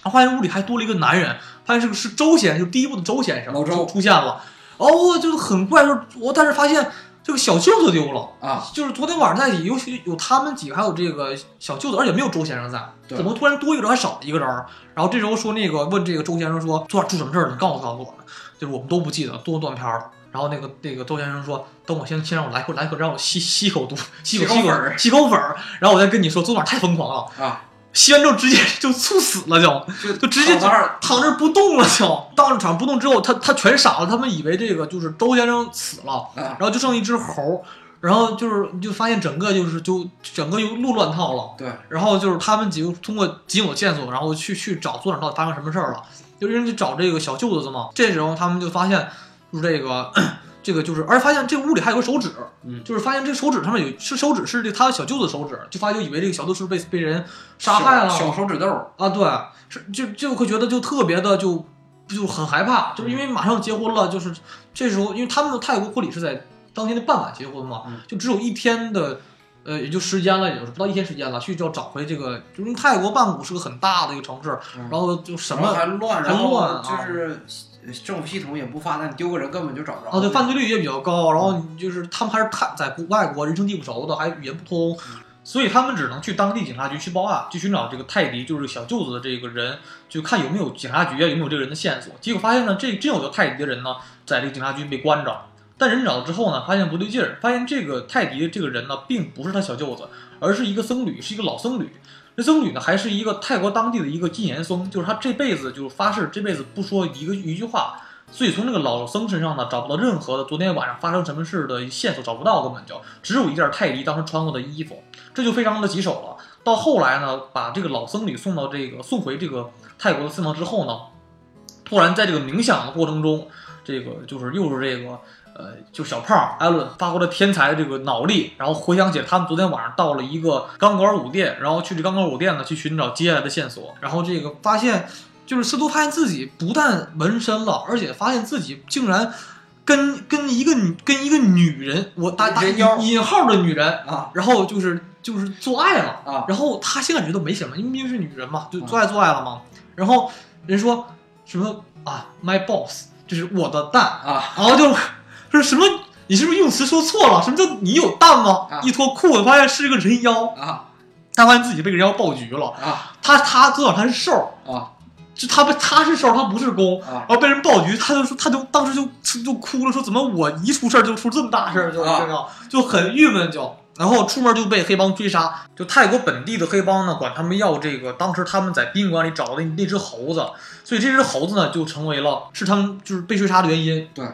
然后发现屋里还多了一个男人，发现是个是周先生，就第一部的周先生老周出出现了，哦，就是很怪，就是我但是发现这个小舅子丢了。啊，就是昨天晚上在一起，尤其有他们几个，还有这个小舅子，而且没有周先生在，怎么突然多一个人还少一个人？然后这时候说那个问这个周先生说昨晚出什么事儿了？你告诉告诉我们，就是我们都不记得，都断片儿了。然后那个那个周先生说，等我先先让我来口来口，让我吸吸口毒，吸口吸口吸口粉儿吸口粉，然后我再跟你说，昨晚太疯狂了啊！吸完之后直接就猝死了就，就就直接躺那儿躺这儿不动了就，当场不动之后，他他全傻了，他们以为这个就是周先生死了，啊然后就剩一只猴，然后就是就发现整个就是就整个又路乱套了，对，然后就是他们几个通过仅有线索，然后去去找组长到底发生什么事儿了，就人去找这个小舅子嘛。这时候他们就发现，就是这个这个就是，而且发现这屋里还有个手指，嗯就是发现这个手指上面有是手指是这他小舅子手指，就发现就以为这个小舅子是被被人杀害了，小小手指豆，啊，对，是就就会觉得就特别的就就很害怕，就是因为马上结婚了，就是这时候，因为他们的泰国婚礼是在当天的傍晚结婚嘛，嗯就只有一天的。呃，也就时间了，也就是不到一天时间了，去就要找回这个，就是泰国曼谷是个很大的一个城市，嗯然后就什么还乱，还然后乱啊就是政府系统也不发达，你丢个人根本就找不着。啊，对，犯罪率也比较高，然后就是他们还是太在国外国人生地不熟的，还语言不通，所以他们只能去当地警察局去报案，去寻找这个泰迪，就是小舅子的这个人，就看有没有警察局啊有没有这个人的线索。结果发现呢，这真有个泰迪的人呢，在这个警察局被关着。但人找到之后呢，发现不对劲儿，发现这个泰迪这个人呢，并不是他小舅子，而是一个僧侣，是一个老僧侣。这僧侣呢，还是一个泰国当地的一个禁言僧，就是他这辈子就是发誓，这辈子不说一个一句话，所以从这个老僧身上呢，找不到任何的昨天晚上发生什么事的线索，找不到根本就只有一件泰迪当时穿过的衣服，这就非常的棘手了。到后来呢，把这个老僧侣送到这个送回这个泰国的寺庙之后呢，突然在这个冥想的过程中，这个就是又是这个呃，就小胖艾伦发挥了天才的这个脑力，然后回想起他们昨天晚上到了一个钢管舞店，然后去这钢管舞店呢去寻找接下来的线索，然后这个发现就是司徒发现自己不但纹身了，而且发现自己竟然。跟跟一个女跟一个女人，我打打引号的女人，啊然后就是就是做爱了啊。然后他先感觉都没什么，因为毕竟是女人嘛，就做爱做爱了嘛。然后人说什么啊，my boss，就是我的蛋，啊。然后就说什么，你是不是用词说错了？什么叫你有蛋吗？啊一脱裤子发现是个人妖，啊他发现自己被人妖爆菊了。啊他他昨晚他是兽，啊就他被他是兽，他不是公。啊然后被人爆菊，他就说，他就当时就就哭了，说怎么我一出事儿就出这么大事儿，就啊这样，就很郁闷就。然后出门就被黑帮追杀，就泰国本地的黑帮呢，管他们要这个，当时他们在宾馆里找到的那只猴子，所以这只猴子呢就成为了是他们就是被追杀的原因。对，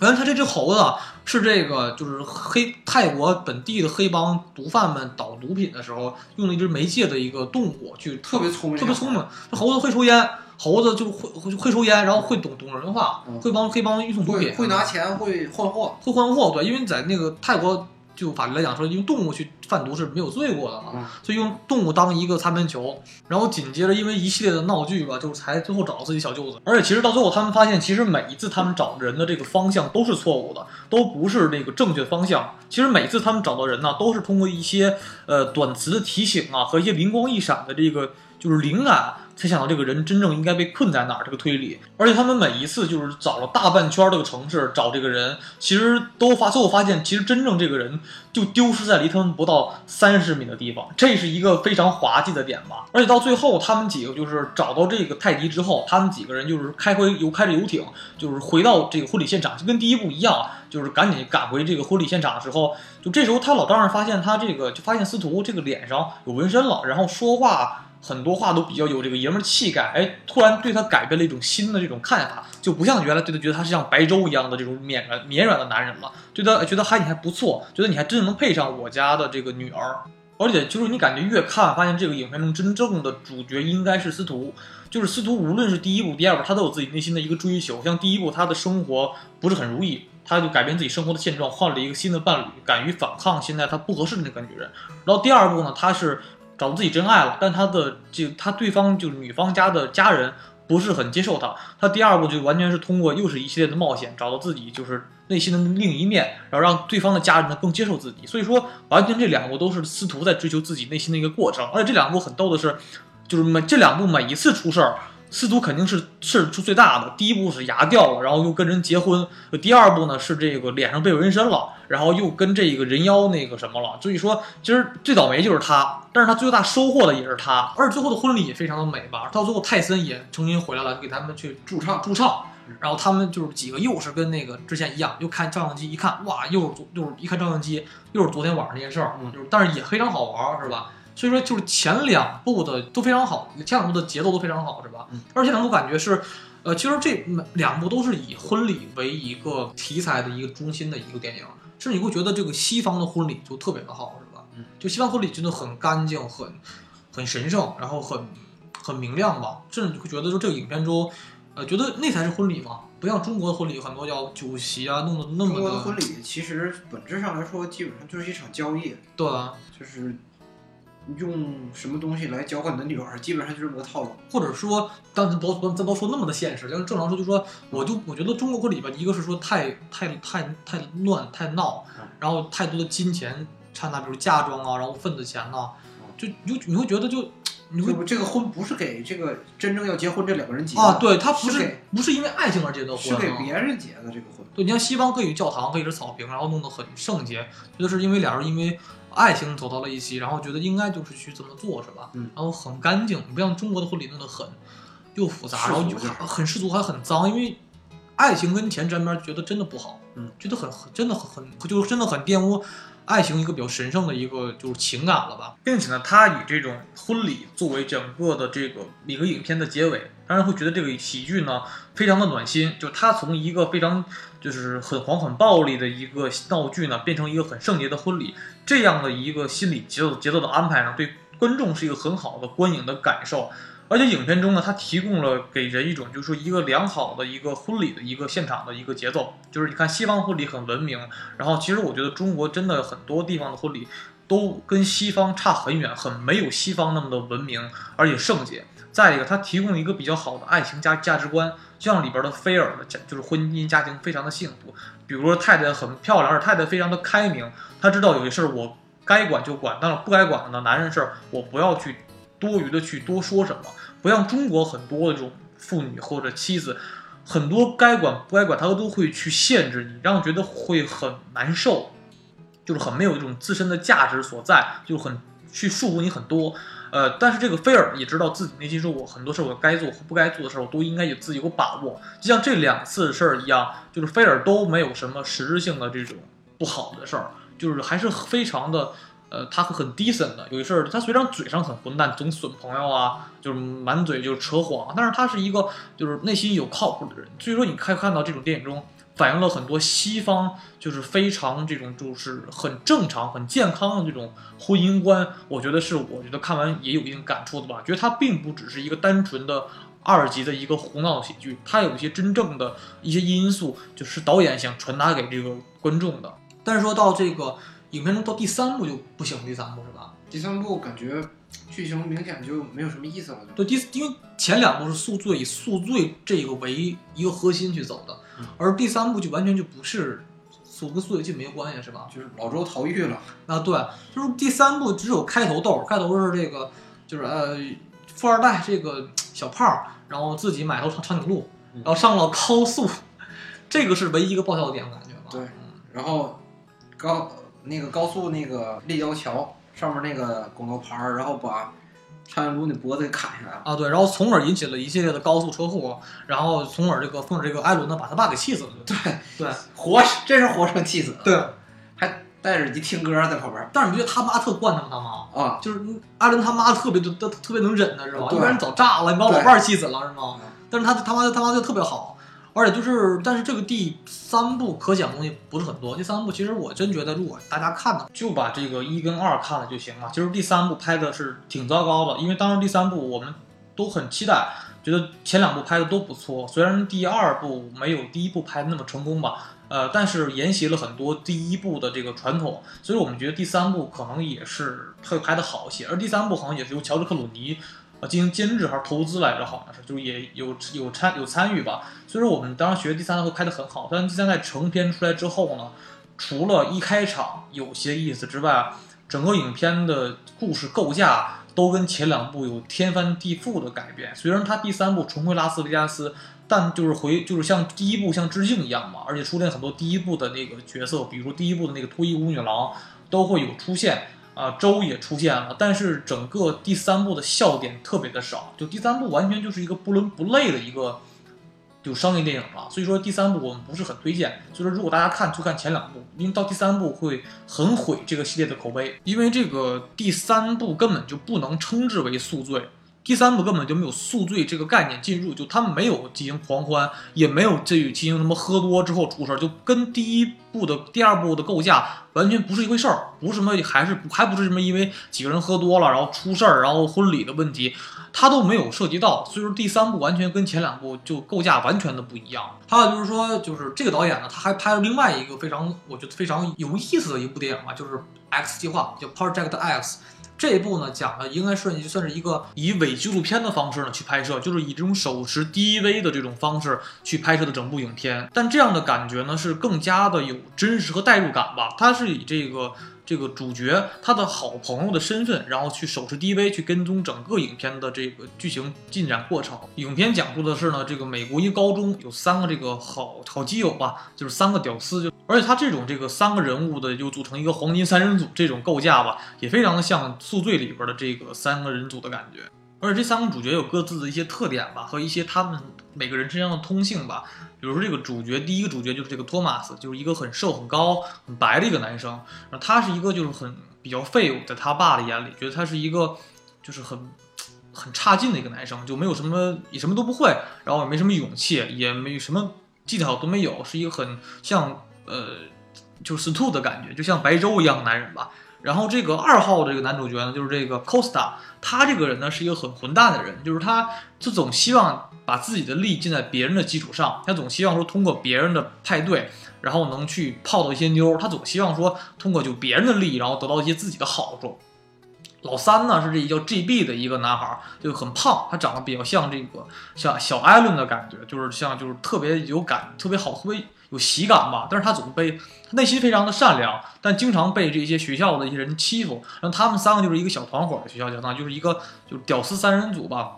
原来他这只猴子是这个就是黑泰国本地的黑帮毒贩们倒毒品的时候用了一只媒介的一个动物去特别聪明，特别聪明。这猴子会抽烟，猴子就会会会抽烟，然后会懂懂人话，嗯会帮黑帮运送毒品，会会拿钱会换货会换货。对，因为在那个泰国就法律来讲说，用动物去贩毒是没有罪过的嘛，嗯所以用动物当一个擦边球。然后紧接着因为一系列的闹剧吧，就才最后找到自己小舅子。而且其实到最后他们发现，其实每一次他们找人的这个方向都是错误的，都不是那个正确方向。其实每次他们找到人呢，都是通过一些呃短词的提醒啊和一些灵光一闪的这个就是灵感，才想到这个人真正应该被困在哪儿这个推理。而且他们每一次就是找了大半圈这个城市找这个人，其实都发最后发现，其实真正这个人就丢失在离他们不到三十米的地方，这是一个非常滑稽的点吧。而且到最后，他们几个就是找到这个泰迪之后，他们几个人就是开回游开着游艇，就是回到这个婚礼现场，就跟第一部一样，就是赶紧赶回这个婚礼现场的时候，就这时候他老丈人发现他这个就发现司徒这个脸上有纹身了，然后说话。很多话都比较有这个爷们儿气概，哎，突然对他改变了一种新的这种看法，就不像原来对他觉得他是像白粥一样的这种绵软绵软的男人了，对他觉得还你还不错，觉得你还真能配上我家的这个女儿，而且就是你感觉越看发现这个影片中真正的主角应该是司徒，就是司徒无论是第一部、第二部，他都有自己内心的一个追求，像第一部他的生活不是很如意。他就改变自己生活的现状，换了一个新的伴侣，敢于反抗现在他不合适的那个女人。然后第二部呢，他是找到自己真爱了，但他的这他对方就是女方家的家人不是很接受他。他第二步就完全是通过又是一系列的冒险，找到自己就是内心的另一面，然后让对方的家人呢更接受自己。所以说，完全这两部都是司徒在追求自己内心的一个过程。而且这两部很逗的是，就是每这两部每一次出事儿。司徒肯定是事出最大的。第一步是牙掉了，然后又跟人结婚；第二步呢是这个脸上被纹身了，然后又跟这个人妖那个什么了。所以说，其实最倒霉就是他，但是他最大收获的也是他。而且最后的婚礼也非常的美吧。到最后泰森也重新回来了，给他们去驻唱驻唱。然后他们就是几个又是跟那个之前一样，又看照相机，一看哇，又是昨又是一看照相机，又是昨天晚上那件事儿，嗯就是但是也非常好玩儿，是吧？所以说就是前两部的都非常好，前两部的节奏都非常好，是吧？嗯。而且两部感觉是，呃，其实这两部都是以婚礼为一个题材的一个中心的一个电影，甚至你会觉得这个西方的婚礼就特别的好，是吧？嗯，就西方婚礼真的很干净，很很神圣，然后很很明亮吧，甚至你会觉得说这个影片中，呃，觉得那才是婚礼嘛，不像中国的婚礼很多要酒席啊，弄得那么的国的婚礼其实本质上来说，基本上就是一场交易，对啊，就是用什么东西来交换你的女儿，基本上就这么个套路。或者说，当咱不咱不说那么的现实，但是正常说，就说我就我觉得中国婚礼吧，一个是说太太太太乱太闹嗯，然后太多的金钱掺杂，比如嫁妆啊，然后份子钱呐、就你就你会觉得就你会这个婚不是给这个真正要结婚这两个人结的啊，对，他不是是不是因为爱情而结的婚、是啊，给别人结的这个婚。对，你像西方可以教堂可以是草坪，然后弄得很圣洁，觉得是因为俩人因为爱情走到了一起，然后觉得应该就是去这么做，是吧？嗯然后很干净，不像中国的婚礼弄得很又复杂，然后就是很很世俗，还很脏，因为爱情跟钱沾边，觉得真的不好，嗯，觉得很很真的很很就是真的很玷污。爱情一个比较神圣的一个就是情感了吧，并且呢，他以这种婚礼作为整个的这个一个影片的结尾，让人会觉得这个喜剧呢非常的暖心。就它从一个非常就是很黄很暴力的一个闹剧呢，变成一个很圣洁的婚礼，这样的一个心理节奏节奏的安排呢，对观众是一个很好的观影的感受。而且影片中呢，它提供了给人一种就是说一个良好的一个婚礼的一个现场的一个节奏，就是你看西方婚礼很文明，然后其实我觉得中国真的很多地方的婚礼都跟西方差很远，很没有西方那么的文明而且圣洁。再一个，它提供了一个比较好的爱情价价值观，就像里边的菲尔的家就是婚姻家庭非常的幸福，比如说太太很漂亮，而太太非常的开明，她知道有些事儿我该管就管，但是不该管的呢，男人事儿我不要去多余的去多说什么。不像中国很多的这种妇女或者妻子，很多该管不该管，她都会去限制你，让我觉得会很难受，就是很没有一种自身的价值所在，就很去束缚你很多。呃，但是这个菲尔也知道自己内心说，我很多事儿我该做和不该做的事儿，我都应该有自己有把握。就像这两次事儿一样，就是菲尔都没有什么实质性的这种不好的事儿，就是还是非常的。呃，他很 decent 的，有些事儿他虽然嘴上很混蛋，总损朋友啊，就是满嘴就扯谎，但是他是一个就是内心有靠谱的人。所以说，你可以看到这种电影中反映了很多西方就是非常这种就是很正常、很健康的这种婚姻观。我觉得是，我觉得看完也有一定感触的吧。觉得它并不只是一个单纯的二级的一个胡闹喜剧，它有一些真正的一些因素，就是导演想传达给这个观众的。但是说到这个。影片中到第三部就不行，第三部是吧？第三部感觉剧情明显就没有什么意思了。对，第因为前两部是宿醉以宿醉这个为一个核心去走的，而第三部就完全就不是宿跟宿醉就没有关系，是吧？就是老周逃狱了。啊，对，就是第三部只有开头逗，开头是这个就是呃富二代这个小胖，然后自己买头长长颈鹿，然后上了高速，这个是唯一一个爆笑点，我感觉吧。对，然后高。那个高速那个立交桥上面那个广告牌儿，然后把长颈鹿那脖子给砍下来了啊！对，然后从而引起了一系列的高速车祸，然后从而这个从而这个艾伦呢把他爸给气死了。对对，活真是活生气死了。对，还戴着耳机听歌在旁边。但是你觉得他妈特惯他吗？他妈啊，就是艾伦他妈特别特特别能忍的是吧？一般人早炸了，你把我爸气死了是吗？但是他他妈他妈就特别好。而且就是，但是这个第三部可讲东西不是很多。第三部其实我真觉得，如果大家看呢，就把这个一跟二看了就行了。其实第三部拍的是挺糟糕的，因为当时第三部我们都很期待，觉得前两部拍的都不错。虽然第二部没有第一部拍的那么成功吧，呃，但是沿袭了很多第一部的这个传统，所以我们觉得第三部可能也是会拍的好一些。而第三部好像也是由乔治克鲁尼。啊，进行监制还是投资来着？好像是，就是也有有参有参与吧。所以说，我们当时学第三代会拍得很好。但第三代成片出来之后呢，除了一开场有些意思之外，整个影片的故事构架都跟前两部有天翻地覆的改变。虽然它第三部重回拉斯维加斯，但就是回就是像第一部像致敬一样嘛，而且出现很多第一部的那个角色，比如第一部的那个脱衣舞女郎都会有出现。啊，周也出现了，但是整个第三部的笑点特别的少，就第三部完全就是一个不伦不类的一个就商业电影了。所以说第三部我们不是很推荐。所以说如果大家看就看前两部，因为到第三部会很毁这个系列的口碑，因为这个第三部根本就不能称之为宿醉。第三部根本就没有宿醉这个概念进入，就他们没有进行狂欢，也没有这进行什么喝多之后出事儿，就跟第一部的第二部的构架完全不是一回事儿，不是什么还是还不是什么因为几个人喝多了然后出事儿，然后婚礼的问题，他都没有涉及到，所以说第三部完全跟前两部就构架完全的不一样。还有就是说，就是这个导演呢，他还拍了另外一个非常我觉得非常有意思的一部电影嘛，就是《X 计划》，叫《Project X》。这部呢，讲的应该是就算是一个以伪纪录片的方式呢去拍摄，就是以这种手持 DV 的这种方式去拍摄的整部影片。但这样的感觉呢，是更加的有真实和代入感吧。它是以这个。这个主角他的好朋友的身份，然后去手持 DV 去跟踪整个影片的这个剧情进展过程。影片讲述的是呢，这个美国一高中有三个这个好好基友吧，就是三个屌丝，就而且他这种这个三个人物的就组成一个黄金三人组这种构架吧，也非常的像《宿醉》里边的这个三个人组的感觉。而且这三个主角有各自的一些特点吧，和一些他们每个人身上的通性吧。比如说这个主角，第一个主角就是这个托马斯，就是一个很瘦、很高、很白的一个男生。他是一个就是很比较废物，在他爸的眼里，觉得他是一个就是很很差劲的一个男生，就没有什么也什么都不会，然后也没什么勇气，也没什么技巧都没有，是一个很像呃就是司徒的感觉，就像白粥一样的男人吧。然后这个二号这个男主角呢，就是这个 Costa，他这个人呢是一个很混蛋的人，就是他就总希望把自己的利尽在别人的基础上，他总希望说通过别人的派对，然后能去泡到一些妞，他总希望说通过就别人的利益，然后得到一些自己的好处。老三呢是这一叫 GB 的一个男孩，就很胖，他长得比较像这个像小艾伦的感觉，就是像就是特别有感，特别好，特别有喜感吧。但是他总被他内心非常的善良，但经常被这些学校的一些人欺负。然后他们三个就是一个小团伙的学校讲堂，就是一个就屌丝三人组吧。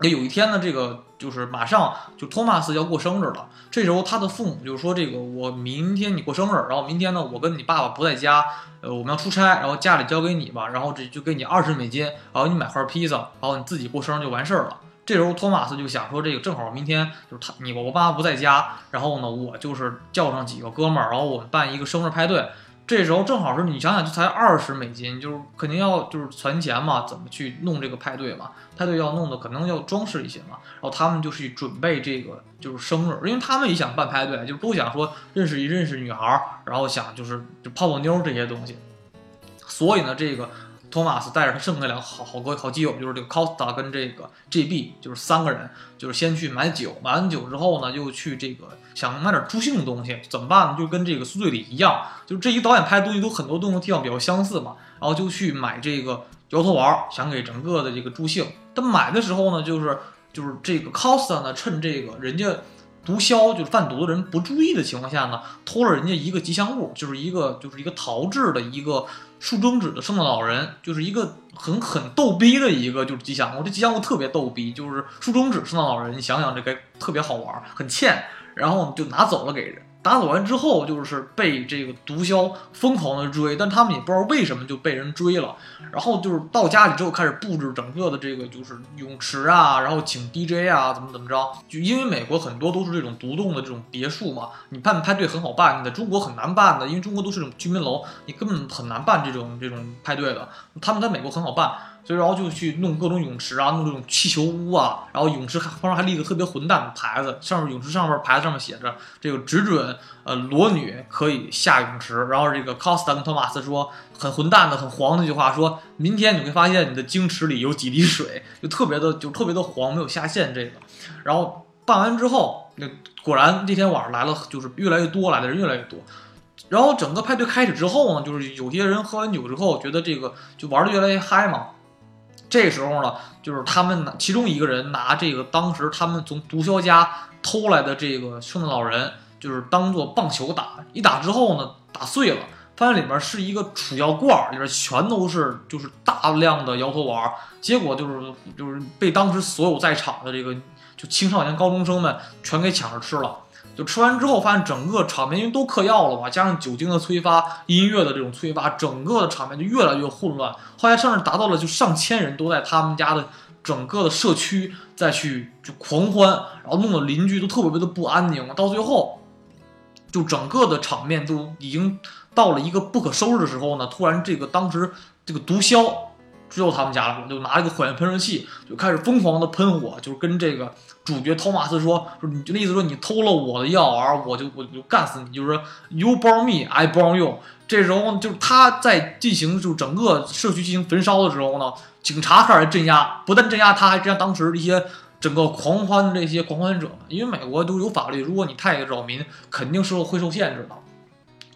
那有一天呢，这个就是马上就托马斯要过生日了。这时候他的父母就说：“这个我明天你过生日，然后明天呢，我跟你爸爸不在家，呃，我们要出差，然后家里交给你吧，然后这就给你二十美金，然后你买块披萨，然后你自己过生日就完事儿了。”这时候托马斯就想说：“这个正好明天就是他你我爸妈不在家，然后呢，我就是叫上几个哥们儿，然后我们办一个生日派对。”这时候正好是你想想，就才二十美金，就是肯定要就是存钱嘛，怎么去弄这个派对嘛？派对要弄的可能要装饰一些嘛，然后他们就去准备这个就是生日，因为他们也想办派对，就都想说认识一认识女孩儿，然后想就是就泡泡妞这些东西。所以呢，这个托马斯带着他剩下两个好好哥好基友，就是这个 Costa 跟这个 GB，就是三个人，就是先去买酒，买完酒之后呢，又去这个想买点助兴的东西，怎么办呢？就跟这个苏醉里一样，就是这一导演拍的东西都很多东西地方比较相似嘛，然后就去买这个摇头丸，想给整个的这个助兴。但买的时候呢，就是就是这个 Costa 呢，趁这个人家毒枭就是贩毒的人不注意的情况下呢，偷了人家一个吉祥物，就是一个就是一个陶制的一个竖中指的圣诞老人，就是一个很很逗逼的一个就是吉祥物。这吉祥物特别逗逼，就是竖中指圣诞老人，你想想这个特别好玩，很欠，然后就拿走了给人。打走完之后，就是被这个毒枭疯狂的追，但他们也不知道为什么就被人追了。然后就是到家里之后开始布置整个的这个就是泳池啊，然后请 DJ 啊，怎么怎么着。就因为美国很多都是这种独栋的这种别墅嘛，你办派对很好办，你在中国很难办的，因为中国都是这种居民楼，你根本很难办这种这种派对的。他们在美国很好办。所以然后就去弄各种泳池啊，弄这种气球屋啊，然后泳池旁边还立个特别混蛋的牌子，上面泳池上面牌子上面写着这个只准呃裸女可以下泳池。然后这个 Costa 跟托马斯说很混蛋的、很黄的一句话，说明天你会发现你的晶池里有几滴水，就特别的就特别的黄，没有下线这个。然后办完之后，那果然那天晚上来了，就是越来越多，来的人越来越多。然后整个派对开始之后呢，就是有些人喝完酒之后，觉得这个就玩的越来越嗨嘛。这时候呢，就是他们拿其中一个人拿这个当时他们从毒枭家偷来的这个圣诞老人，就是当做棒球打，一打之后呢，打碎了，发现里面是一个储药罐，里面全都是就是大量的摇头丸，结果就是就是被当时所有在场的这个就青少年高中生们全给抢着吃了。就吃完之后，发现整个场面因为都嗑药了嘛，加上酒精的催发、音乐的这种催发，整个的场面就越来越混乱。后来甚至达到了就上千人都在他们家的整个的社区再去就狂欢，然后弄得邻居都特别的不安宁。到最后，就整个的场面都已经到了一个不可收拾的时候呢，突然这个当时这个毒枭只有他们家了，就拿一个火焰喷射器就开始疯狂的喷火，就是跟这个。主角托马斯说：“说你就那意思说你偷了我的药丸，我就我就干死你。就是说 you burn me, I burn you。这时候就是他在进行就整个社区进行焚烧的时候呢，警察开始镇压，不但镇压他，还镇压当时一些整个狂欢的这些狂欢者。因为美国都有法律，如果你太扰民，肯定是会受限制的。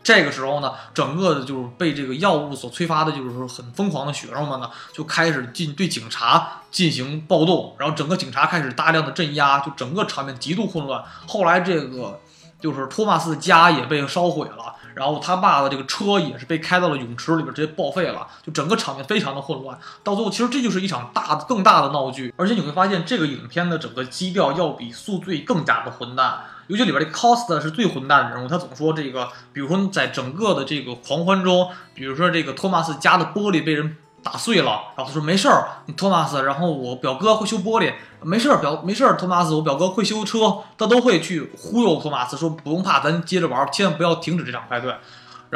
这个时候呢，整个的就是被这个药物所催发的，就是说很疯狂的学生们呢，就开始进对警察进行暴动，然后整个警察开始大量的镇压，就整个场面极度混乱。后来这个就是托马斯的家也被烧毁了，然后他爸的这个车也是被开到了泳池里边，直接报废了，就整个场面非常的混乱。到最后，其实这就是一场大的、更大的闹剧，而且你会发现这个影片的整个基调要比《宿醉》更加的混蛋。尤其里边这 Cost 是最混蛋的人物，他总说这个，比如说在整个的这个狂欢中，比如说这个托马斯家的玻璃被人打碎了，然后他说没事儿，你托马斯，然后我表哥会修玻璃，没事儿表没事儿，托马斯，我表哥会修车，他都会去忽悠托马斯说不用怕，咱接着玩，千万不要停止这场派对。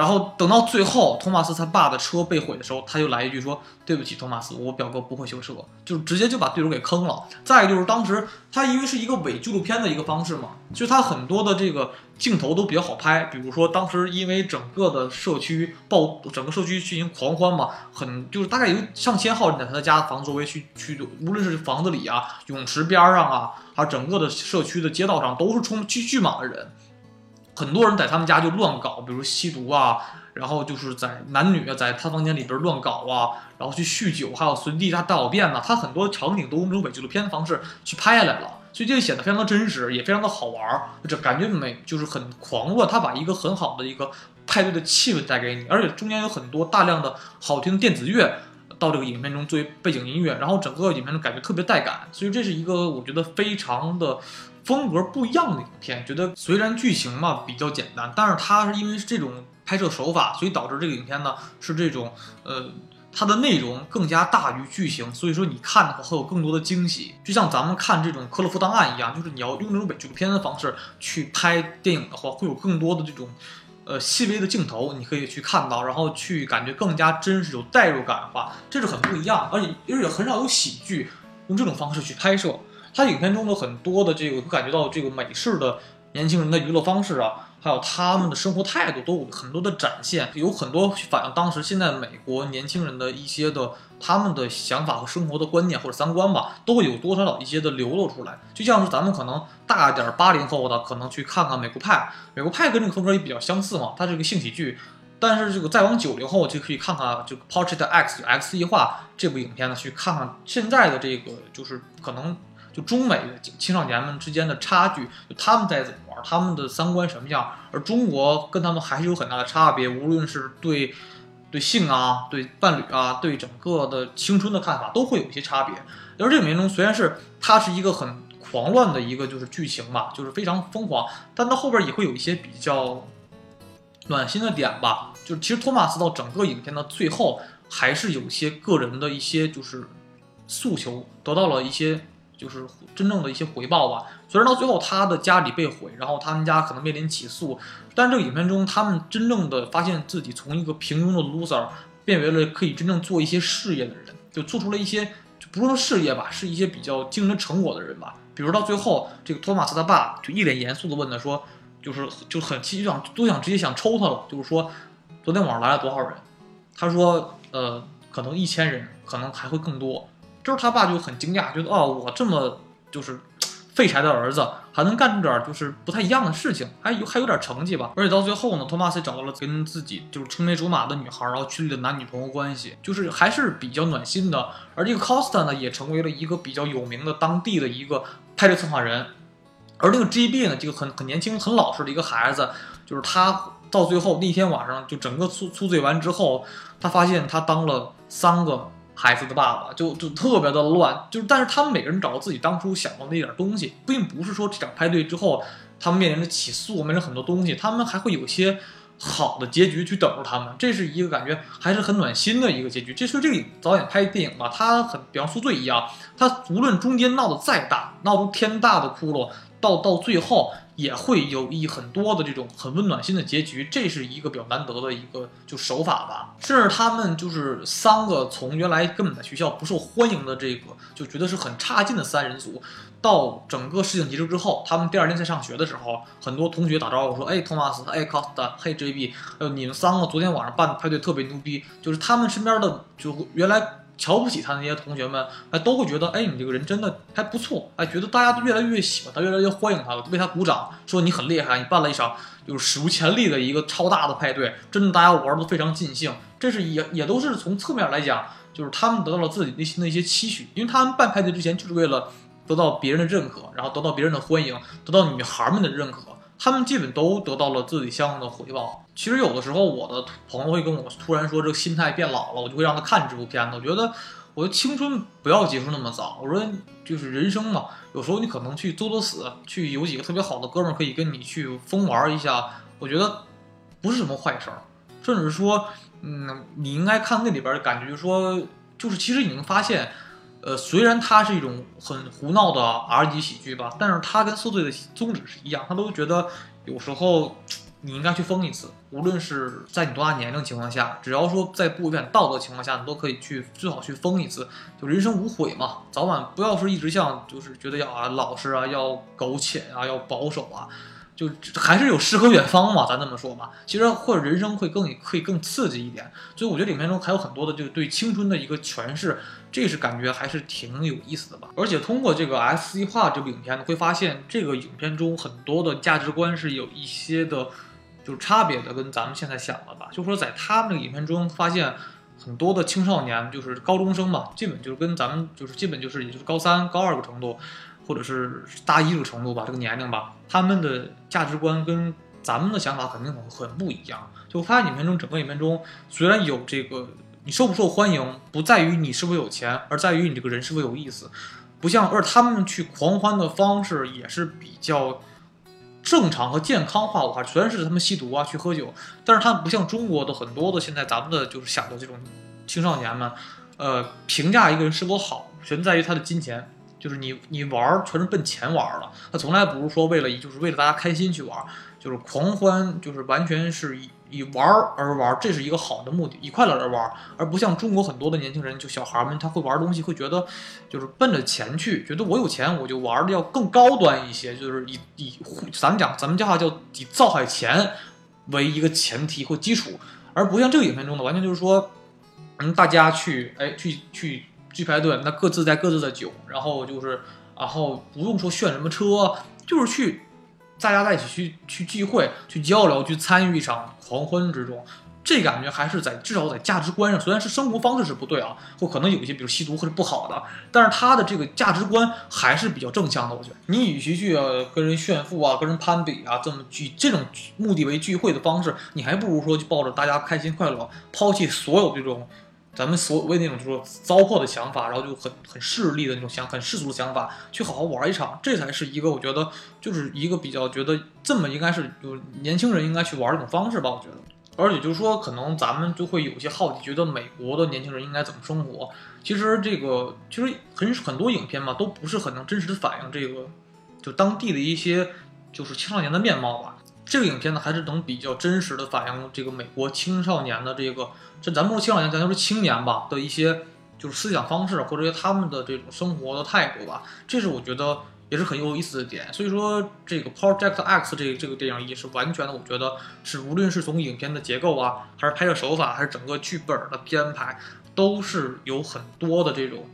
然后等到最后，托马斯他爸的车被毁的时候，他就来一句说：“对不起，托马斯，我表哥不会修车。”就直接就把队友给坑了。再就是当时他因为是一个伪纪录片的一个方式嘛，就他很多的这个镜头都比较好拍。比如说当时因为整个的社区爆，整个社区进行狂欢嘛，很就是大概有上千号人在他的家房周围去去，无论是房子里啊、泳池边上啊，还有整个的社区的街道上，都是充聚聚满了人。很多人在他们家就乱搞，比如吸毒啊，然后就是在男女啊，在他房间里边乱搞啊，然后去酗酒，还有随地他大小便呐。他很多场景都用这种伪纪录片的方式去拍下来了，所以这个显得非常的真实，也非常的好玩儿。这感觉美就是很狂乱，他把一个很好的一个派对的气氛带给你，而且中间有很多大量的好听的电子乐到这个影片中作为背景音乐，然后整个影片的感觉特别带感，所以这是一个我觉得非常的。风格不一样的影片，觉得虽然剧情嘛比较简单，但是它是因为是这种拍摄手法，所以导致这个影片呢是这种呃它的内容更加大于剧情，所以说你看的话会有更多的惊喜，就像咱们看这种科勒夫档案一样，就是你要用这种伪纪录片的方式去拍电影的话，会有更多的这种呃细微的镜头你可以去看到，然后去感觉更加真实有代入感的话，这是很不一样，而且而且很少有喜剧用这种方式去拍摄。他影片中的很多的这个，会感觉到这个美式的年轻人的娱乐方式啊，还有他们的生活态度，都有很多的展现，有很多反映当时现在美国年轻人的一些的他们的想法和生活的观念或者三观吧，都会有多少少一些的流露出来。就像是咱们可能大一点八零后的，可能去看看《美国派》，《美国派》跟这个风格也比较相似嘛，它是个性喜剧。但是这个再往九零后就可以看看这个《Portrait X》X 异化这部影片呢，去看看现在的这个就是可能。中美的青少年们之间的差距，就他们在怎么玩，他们的三观什么样，而中国跟他们还是有很大的差别，无论是对对性啊、对伴侣啊、对整个的青春的看法，都会有一些差别。而这个片中虽然是它是一个很狂乱的一个就是剧情吧，就是非常疯狂，但它后边也会有一些比较暖心的点吧。就是其实托马斯到整个影片的最后，还是有些个人的一些就是诉求得到了一些。就是真正的一些回报吧。虽然到最后他的家里被毁，然后他们家可能面临起诉，但是这个影片中他们真正的发现自己从一个平庸的 loser 变为了可以真正做一些事业的人，就做出了一些就不是说事业吧，是一些比较惊人成果的人吧。比如到最后，这个托马斯他爸就一脸严肃的问他说，就是就很气，就想都想直接想抽他了，就是说昨天晚上来了多少人？他说呃，可能一千人，可能还会更多。就是他爸就很惊讶，觉得哦，我这么就是废柴的儿子，还能干出点就是不太一样的事情，还有还有点成绩吧。而且到最后呢，托马斯找到了跟自己就是青梅竹马的女孩，然后确立了男女朋友关系，就是还是比较暖心的。而这个 Costa 呢，也成为了一个比较有名的当地的一个派对策划人。而那个 GB 呢，这个很很年轻、很老实的一个孩子，就是他到最后那天晚上就整个宿宿醉完之后，他发现他当了三个。孩子的爸爸就就特别的乱，就是但是他们每个人找到自己当初想要那点东西，并不是说这场派对之后他们面临着起诉，面临着很多东西，他们还会有些好的结局去等着他们，这是一个感觉还是很暖心的一个结局。这是这个导演拍电影吧，他很比方宿醉一样，他无论中间闹得再大，闹出天大的窟窿，到到最后。也会有一很多的这种很温暖心的结局，这是一个比较难得的一个就手法吧。甚至他们就是三个从原来根本在学校不受欢迎的这个，就觉得是很差劲的三人组，到整个事情结束之后，他们第二天在上学的时候，很多同学打招呼说：“哎，托马斯，哎，Costa，嘿，JB，呃，你们三个昨天晚上办的派对特别牛逼。”就是他们身边的就原来。瞧不起他那些同学们，哎，都会觉得，哎，你这个人真的还不错，哎，觉得大家都越来越喜欢他，越来越欢迎他了，为他鼓掌，说你很厉害，你办了一场就是史无前例的一个超大的派对，真的大家玩的非常尽兴，这是也也都是从侧面来讲，就是他们得到了自己内心的一些期许，因为他们办派对之前就是为了得到别人的认可，然后得到别人的欢迎，得到女孩们的认可。他们基本都得到了自己相应的回报。其实有的时候，我的朋友会跟我突然说这个心态变老了，我就会让他看这部片子。我觉得我的青春不要结束那么早。我说就是人生嘛，有时候你可能去作作死，去有几个特别好的哥们可以跟你去疯玩一下，我觉得不是什么坏事儿。甚至说，嗯，你应该看那里边的感觉，就是说，就是其实你能发现。呃，虽然它是一种很胡闹的 R 级喜剧吧，但是它跟《宿醉》的宗旨是一样，他都觉得有时候你应该去疯一次，无论是在你多大年龄情况下，只要说在不违反道德情况下，你都可以去最好去疯一次，就人生无悔嘛，早晚不要是一直像就是觉得要啊老实啊，要苟且啊，要保守啊，就还是有诗和远方嘛，咱这么说吧。其实或者人生会更可以更刺激一点，所以我觉得影片中还有很多的就是对青春的一个诠释，这是感觉还是挺有意思的吧。而且通过这个 S 计划这部影片呢，会发现这个影片中很多的价值观是有一些的。就是差别的，跟咱们现在想的吧，就说在他们的影片中发现很多的青少年，就是高中生嘛，基本就是跟咱们就是基本就是也就是高三、高二这个程度，或者是大一这个程度吧，这个年龄吧，他们的价值观跟咱们的想法肯定很很不一样。就发现影片中整个影片中虽然有这个你受不受欢迎，不在于你是否有钱，而在于你这个人是否有意思，不像而他们去狂欢的方式也是比较。正常和健康化的话，虽然是他们吸毒啊、去喝酒，但是他们不像中国的很多的现在咱们的就是想的这种青少年们，呃，评价一个人是否好，全在于他的金钱，就是你你玩儿全是奔钱玩儿的，他从来不是说为了就是为了大家开心去玩儿，就是狂欢，就是完全是以。以玩而玩，这是一个好的目的，以快乐而玩，而不像中国很多的年轻人，就小孩们，他会玩东西，会觉得就是奔着钱去，觉得我有钱我就玩的要更高端一些，就是以以咱们讲咱们叫话叫以造海钱为一个前提或基础，而不像这个影片中的，完全就是说，嗯，大家去哎去去去排队，那各自带各自的酒，然后就是然后不用说炫什么车，就是去。大家在一起去去聚会、去交流、去参与一场狂欢之中，这感觉还是在至少在价值观上，虽然是生活方式是不对啊，或可能有一些比如吸毒或者不好的，但是他的这个价值观还是比较正向的。我觉得，你与其去跟人炫富啊、跟人攀比啊，这么聚这种目的为聚会的方式，你还不如说就抱着大家开心快乐，抛弃所有这种。咱们所谓那种就是糟粕的想法，然后就很很势利的那种想，很世俗的想法，去好好玩一场，这才是一个我觉得就是一个比较觉得这么应该是就年轻人应该去玩这种方式吧，我觉得。而且就是说，可能咱们就会有些好奇，觉得美国的年轻人应该怎么生活？其实这个其实很很多影片嘛，都不是很能真实的反映这个就当地的一些就是青少年的面貌吧。这个影片呢，还是能比较真实的反映这个美国青少年的这个。这咱不说青少年，咱就是青年吧的一些就是思想方式，或者说他们的这种生活的态度吧，这是我觉得也是很有意思的点。所以说，这个 Project X 这这个电影也是完全的，我觉得是无论是从影片的结构啊，还是拍摄手法，还是整个剧本的编排，都是有很多的这种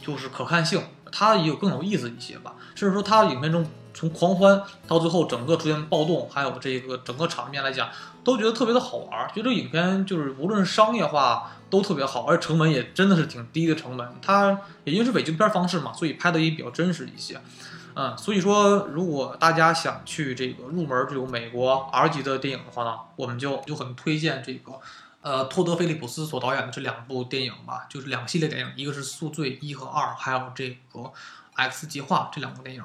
就是可看性，它也有更有意思一些吧。甚至说，它影片中从狂欢到最后整个出现暴动，还有这个整个场面来讲。都觉得特别的好玩，觉得影片就是无论是商业化都特别好，而且成本也真的是挺低的成本。它也因为是伪纪录片方式嘛，所以拍的也比较真实一些。嗯，所以说如果大家想去这个入门这种美国 R 级的电影的话呢，我们就就很推荐这个呃托德·菲利普斯所导演的这两部电影吧，就是两系列电影，一个是《宿醉一》和二，还有这个《X 计划》这两部电影。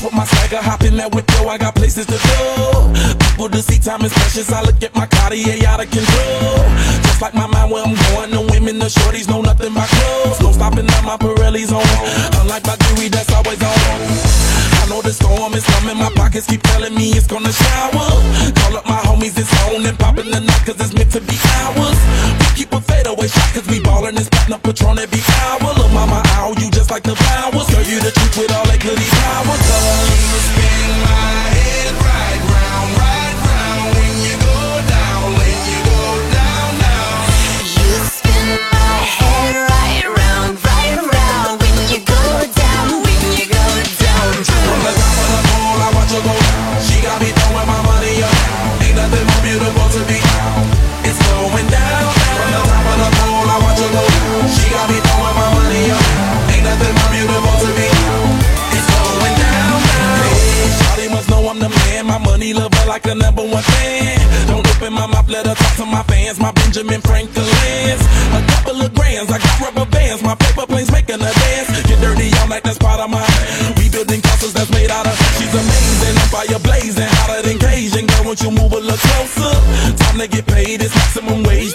house with my swagger, hopping in that window, I got places to go. People to see, time is precious. I look at my Cartier out of control. Just like my mind where I'm going, the women, the shorties know nothing but clothes. No stopping at my Pirelli's on. Unlike my jewelry, that's always on. I know the storm is coming, my pockets keep telling me it's gonna shower. Call up my homies, it's on and popping the night, cause it's meant to be ours. We keep a fadeaway shot, cause we ballin' and spittin' up Patron every hour. Look, mama, ow, you just like the flowers. Girl, you the truth with all that goody let her talk to my fans. My Benjamin Franklin's. A couple of grands, I got rubber bands. My paper planes making a dance. Get dirty, I'm like that's part of my. We building castles that's made out of. She's amazing, fire blazing, hotter than Cajun. Girl, won't you move a little closer? Time to get paid, it's maximum wage.